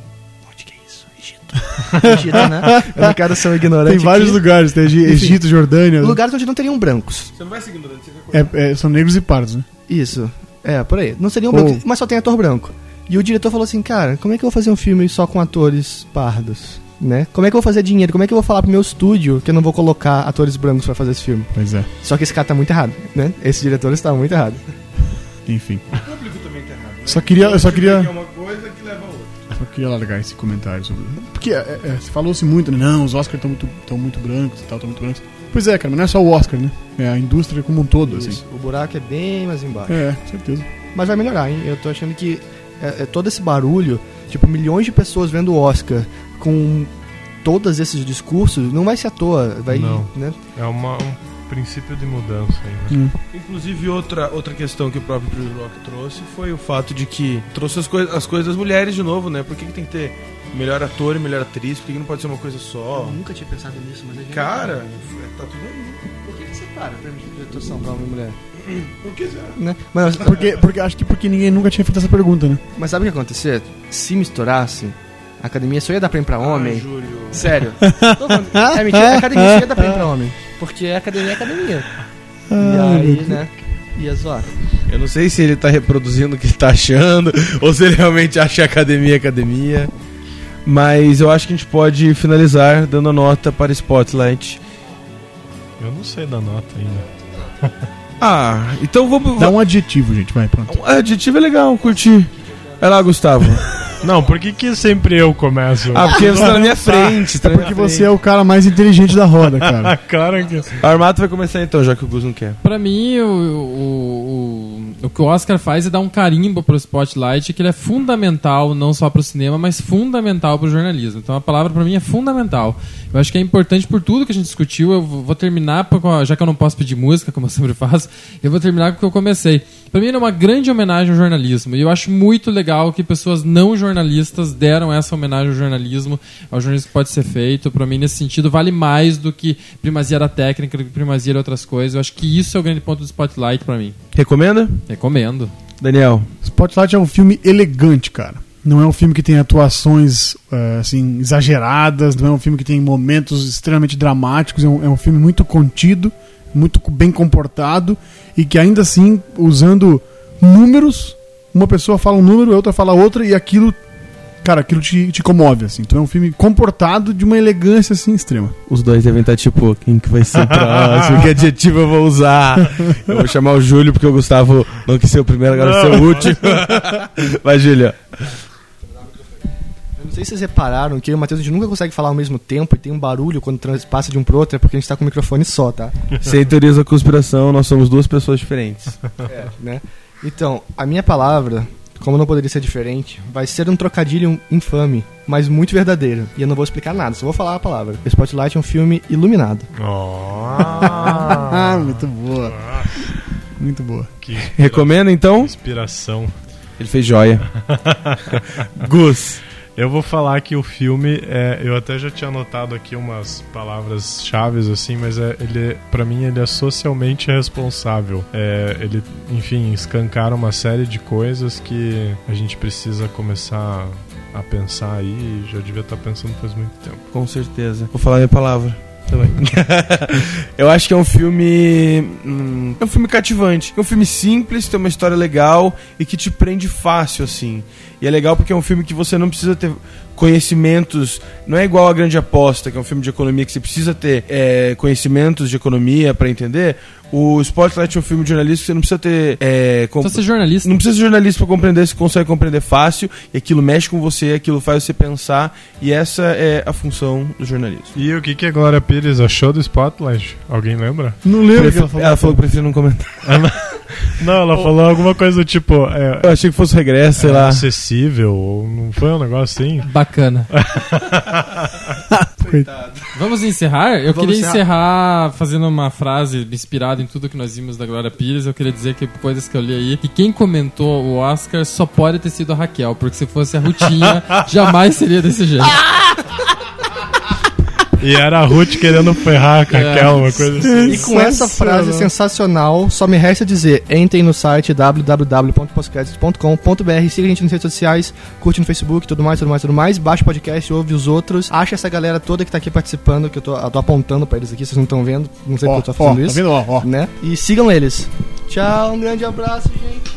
Egito. *laughs* Egito, né? Eu não quero ser um ignorante. Tem vários aqui. lugares, tem Egi- Enfim, Egito, Jordânia. Lugares onde não teriam brancos. Você não vai seguindo durante você É, é, são negros e pardos, né? Isso. É, por aí. Não seriam Ou- brancos, mas só tem ator branco. E o diretor falou assim, cara, como é que eu vou fazer um filme só com atores pardos? Né? Como é que eu vou fazer dinheiro? Como é que eu vou falar pro meu estúdio que eu não vou colocar atores brancos pra fazer esse filme? Pois é, Só que esse cara tá muito errado, né? Esse diretor está muito errado. enfim. O público também tá errado. Né? Só queria, eu só queria... É uma Só queria largar esse comentário sobre. Porque é, é, se falou-se muito, né? Não, os Oscars estão muito, tão muito brancos e tal, estão muito brancos. Pois é, cara, mas não é só o Oscar, né? É a indústria como um todo, assim. Isso. O buraco é bem mais embaixo. É, certeza. Mas vai melhorar, hein? Eu tô achando que é, é todo esse barulho, tipo, milhões de pessoas vendo o Oscar com todos esses discursos, não vai ser à toa. Vai, Não. né? É uma, um princípio de mudança aí, né? Inclusive, outra, outra questão que o próprio Chris Rock trouxe foi o fato de que trouxe as, coi as coisas das mulheres de novo, né? Por que, que tem que ter melhor ator e melhor atriz? Por que, que não pode ser uma coisa só? Eu nunca tinha pensado nisso, mas a gente. Cara, tá tudo aí. por que, que você para permitir de atuação pra uma mulher? *clears throat* Por que será? Né? Mas, Porque, porque acho que porque ninguém nunca tinha feito essa pergunta, né? mas sabe o que ia acontecer? Se misturasse, A academia só ia dar prêmio pra homem. Júlio. Sério. *laughs* Tô falando- é mentira, a academia só ia dar prêmio pra homem. Porque a academia é academia. E aí, né? Ia zoar. Eu não sei se ele tá reproduzindo o que ele tá achando, *laughs* ou se ele realmente acha academia academia. Mas eu acho que a gente pode finalizar dando a nota para Spotlight. Eu não sei da nota ainda. *laughs* Ah, então vamos. Dá um adjetivo, gente, vai, pronto. Um adjetivo é legal, curti. Vai lá, Gustavo. *laughs* Não, por que, que sempre eu começo? Ah, porque você tá na minha frente. Tá É porque você é o cara mais inteligente da roda, cara. *laughs* Ah, cara que. O Armato vai começar então, já que o Gus não quer. Pra mim, o, o, o, o que o Oscar faz é dar um carimbo pro Spotlight, que ele é fundamental, não só pro cinema, mas fundamental pro jornalismo. Então a palavra pra mim é fundamental. Eu acho que é importante por tudo que a gente discutiu. Eu vou terminar, já que eu não posso pedir música, como eu sempre faço, eu vou terminar com o que eu comecei. Pra mim, é uma grande homenagem ao jornalismo. E eu acho muito legal que pessoas não jornalistas deram essa homenagem ao jornalismo, ao jornalismo que pode ser feito. Pra mim, nesse sentido, vale mais do que primazia da técnica, do que primazia de outras coisas. Eu acho que isso é o grande ponto do Spotlight pra mim. Recomenda? Recomendo. Daniel. Spotlight é um filme elegante, cara. Não é um filme que tem atuações eh, assim exageradas, não é um filme que tem momentos extremamente dramáticos, é um, é um filme muito contido, muito bem comportado e que ainda assim, usando números, uma pessoa fala um número, a outra fala outra e aquilo, cara, aquilo te, te comove assim. Então é um filme comportado de uma elegância assim extrema. Os dois devem estar tipo, quem que vai ser o próximo? que adjetivo eu vou usar? Eu vou chamar o Júlio porque o Gustavo não quis ser o primeiro, agora ser o último. *laughs* Vai, Júlio. Não sei se vocês repararam que eu e o Matheus a gente nunca consegue falar ao mesmo tempo e tem um barulho quando passa de um pro outro, é porque a gente tá com o microfone só, tá? Sem teorias da conspiração, nós somos duas pessoas diferentes. É, né? Então, a minha palavra, como não poderia ser diferente, vai ser um trocadilho infame, mas muito verdadeiro. E eu não vou explicar nada, só vou falar a palavra. Spotlight é um filme iluminado. Oh, *laughs* Ah, muito boa. Muito boa. que Recomenda então? inspiração. Ele fez joia. *laughs* *laughs* Gus. Eu vou falar que o filme, é, eu até já tinha anotado aqui umas palavras chaves assim, mas é, ele, para mim ele é socialmente responsável. É, ele, enfim, escancara uma série de coisas que a gente precisa começar a pensar aí. Já devia estar pensando faz muito tempo. Com certeza. Vou falar minha palavra *laughs* eu acho que é um filme. hum, é um filme cativante. É um filme simples, tem uma história legal e que te prende fácil, assim. E é legal porque é um filme que você não precisa ter conhecimentos. Não é igual a Grande Aposta, que é um filme de economia que você precisa ter é, conhecimentos de economia pra entender. O Spotlight é um filme de jornalista que você não precisa ter. É, com- Precisa ser jornalista. não precisa ser jornalista pra compreender, você consegue compreender fácil, e aquilo mexe com você, aquilo faz você pensar, e essa é a função do jornalismo. E o que, que a Glória Pires achou do Spotlight? Alguém lembra? Não lembro o que Prefiro- ela falou. ela falou que prefiro não comentar. *laughs* Não, ela falou alguma coisa do tipo. É, Eu achei que fosse regresso, sei é lá. acessível, ou não foi um negócio assim? Bacana. *laughs* Vamos encerrar? Eu Vamos queria encerrar. encerrar fazendo uma frase inspirada em tudo que nós vimos da Glória Pires. Eu queria dizer que coisas que eu li aí, que quem comentou o Oscar só pode ter sido a Raquel, porque se fosse a Rutinha, *laughs* jamais seria desse jeito. *laughs* E era a Ruth querendo ferrar com É. aquela, uma coisa assim. E com essa frase sensacional, só me resta dizer: entrem no site www.postcredits.com.br, siga a gente nas redes sociais, curte no Facebook, tudo mais, tudo mais, tudo mais, baixa o podcast, ouve os outros, acha essa galera toda que tá aqui participando, que eu tô, eu tô apontando pra eles aqui, vocês não estão vendo, não sei Ó, porque eu tô ó, fazendo tá isso, vendo? Ó, ó. né? E sigam eles. Tchau, um grande abraço, gente.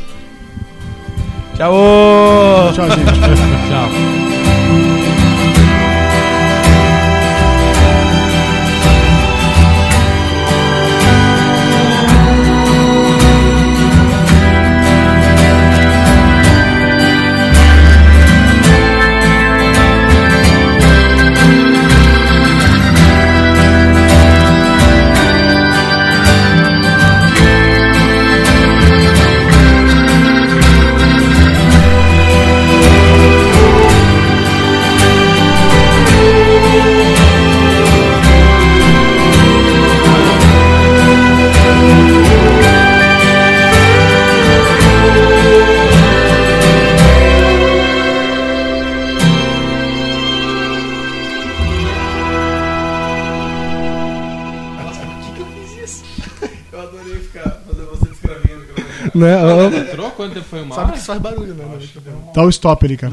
Tchau! Tchau, gente. *laughs* Tchau. Né? Entrou? Quanto tempo foi uma Sabe que isso faz barulho, né? Dá o stop ali, cara.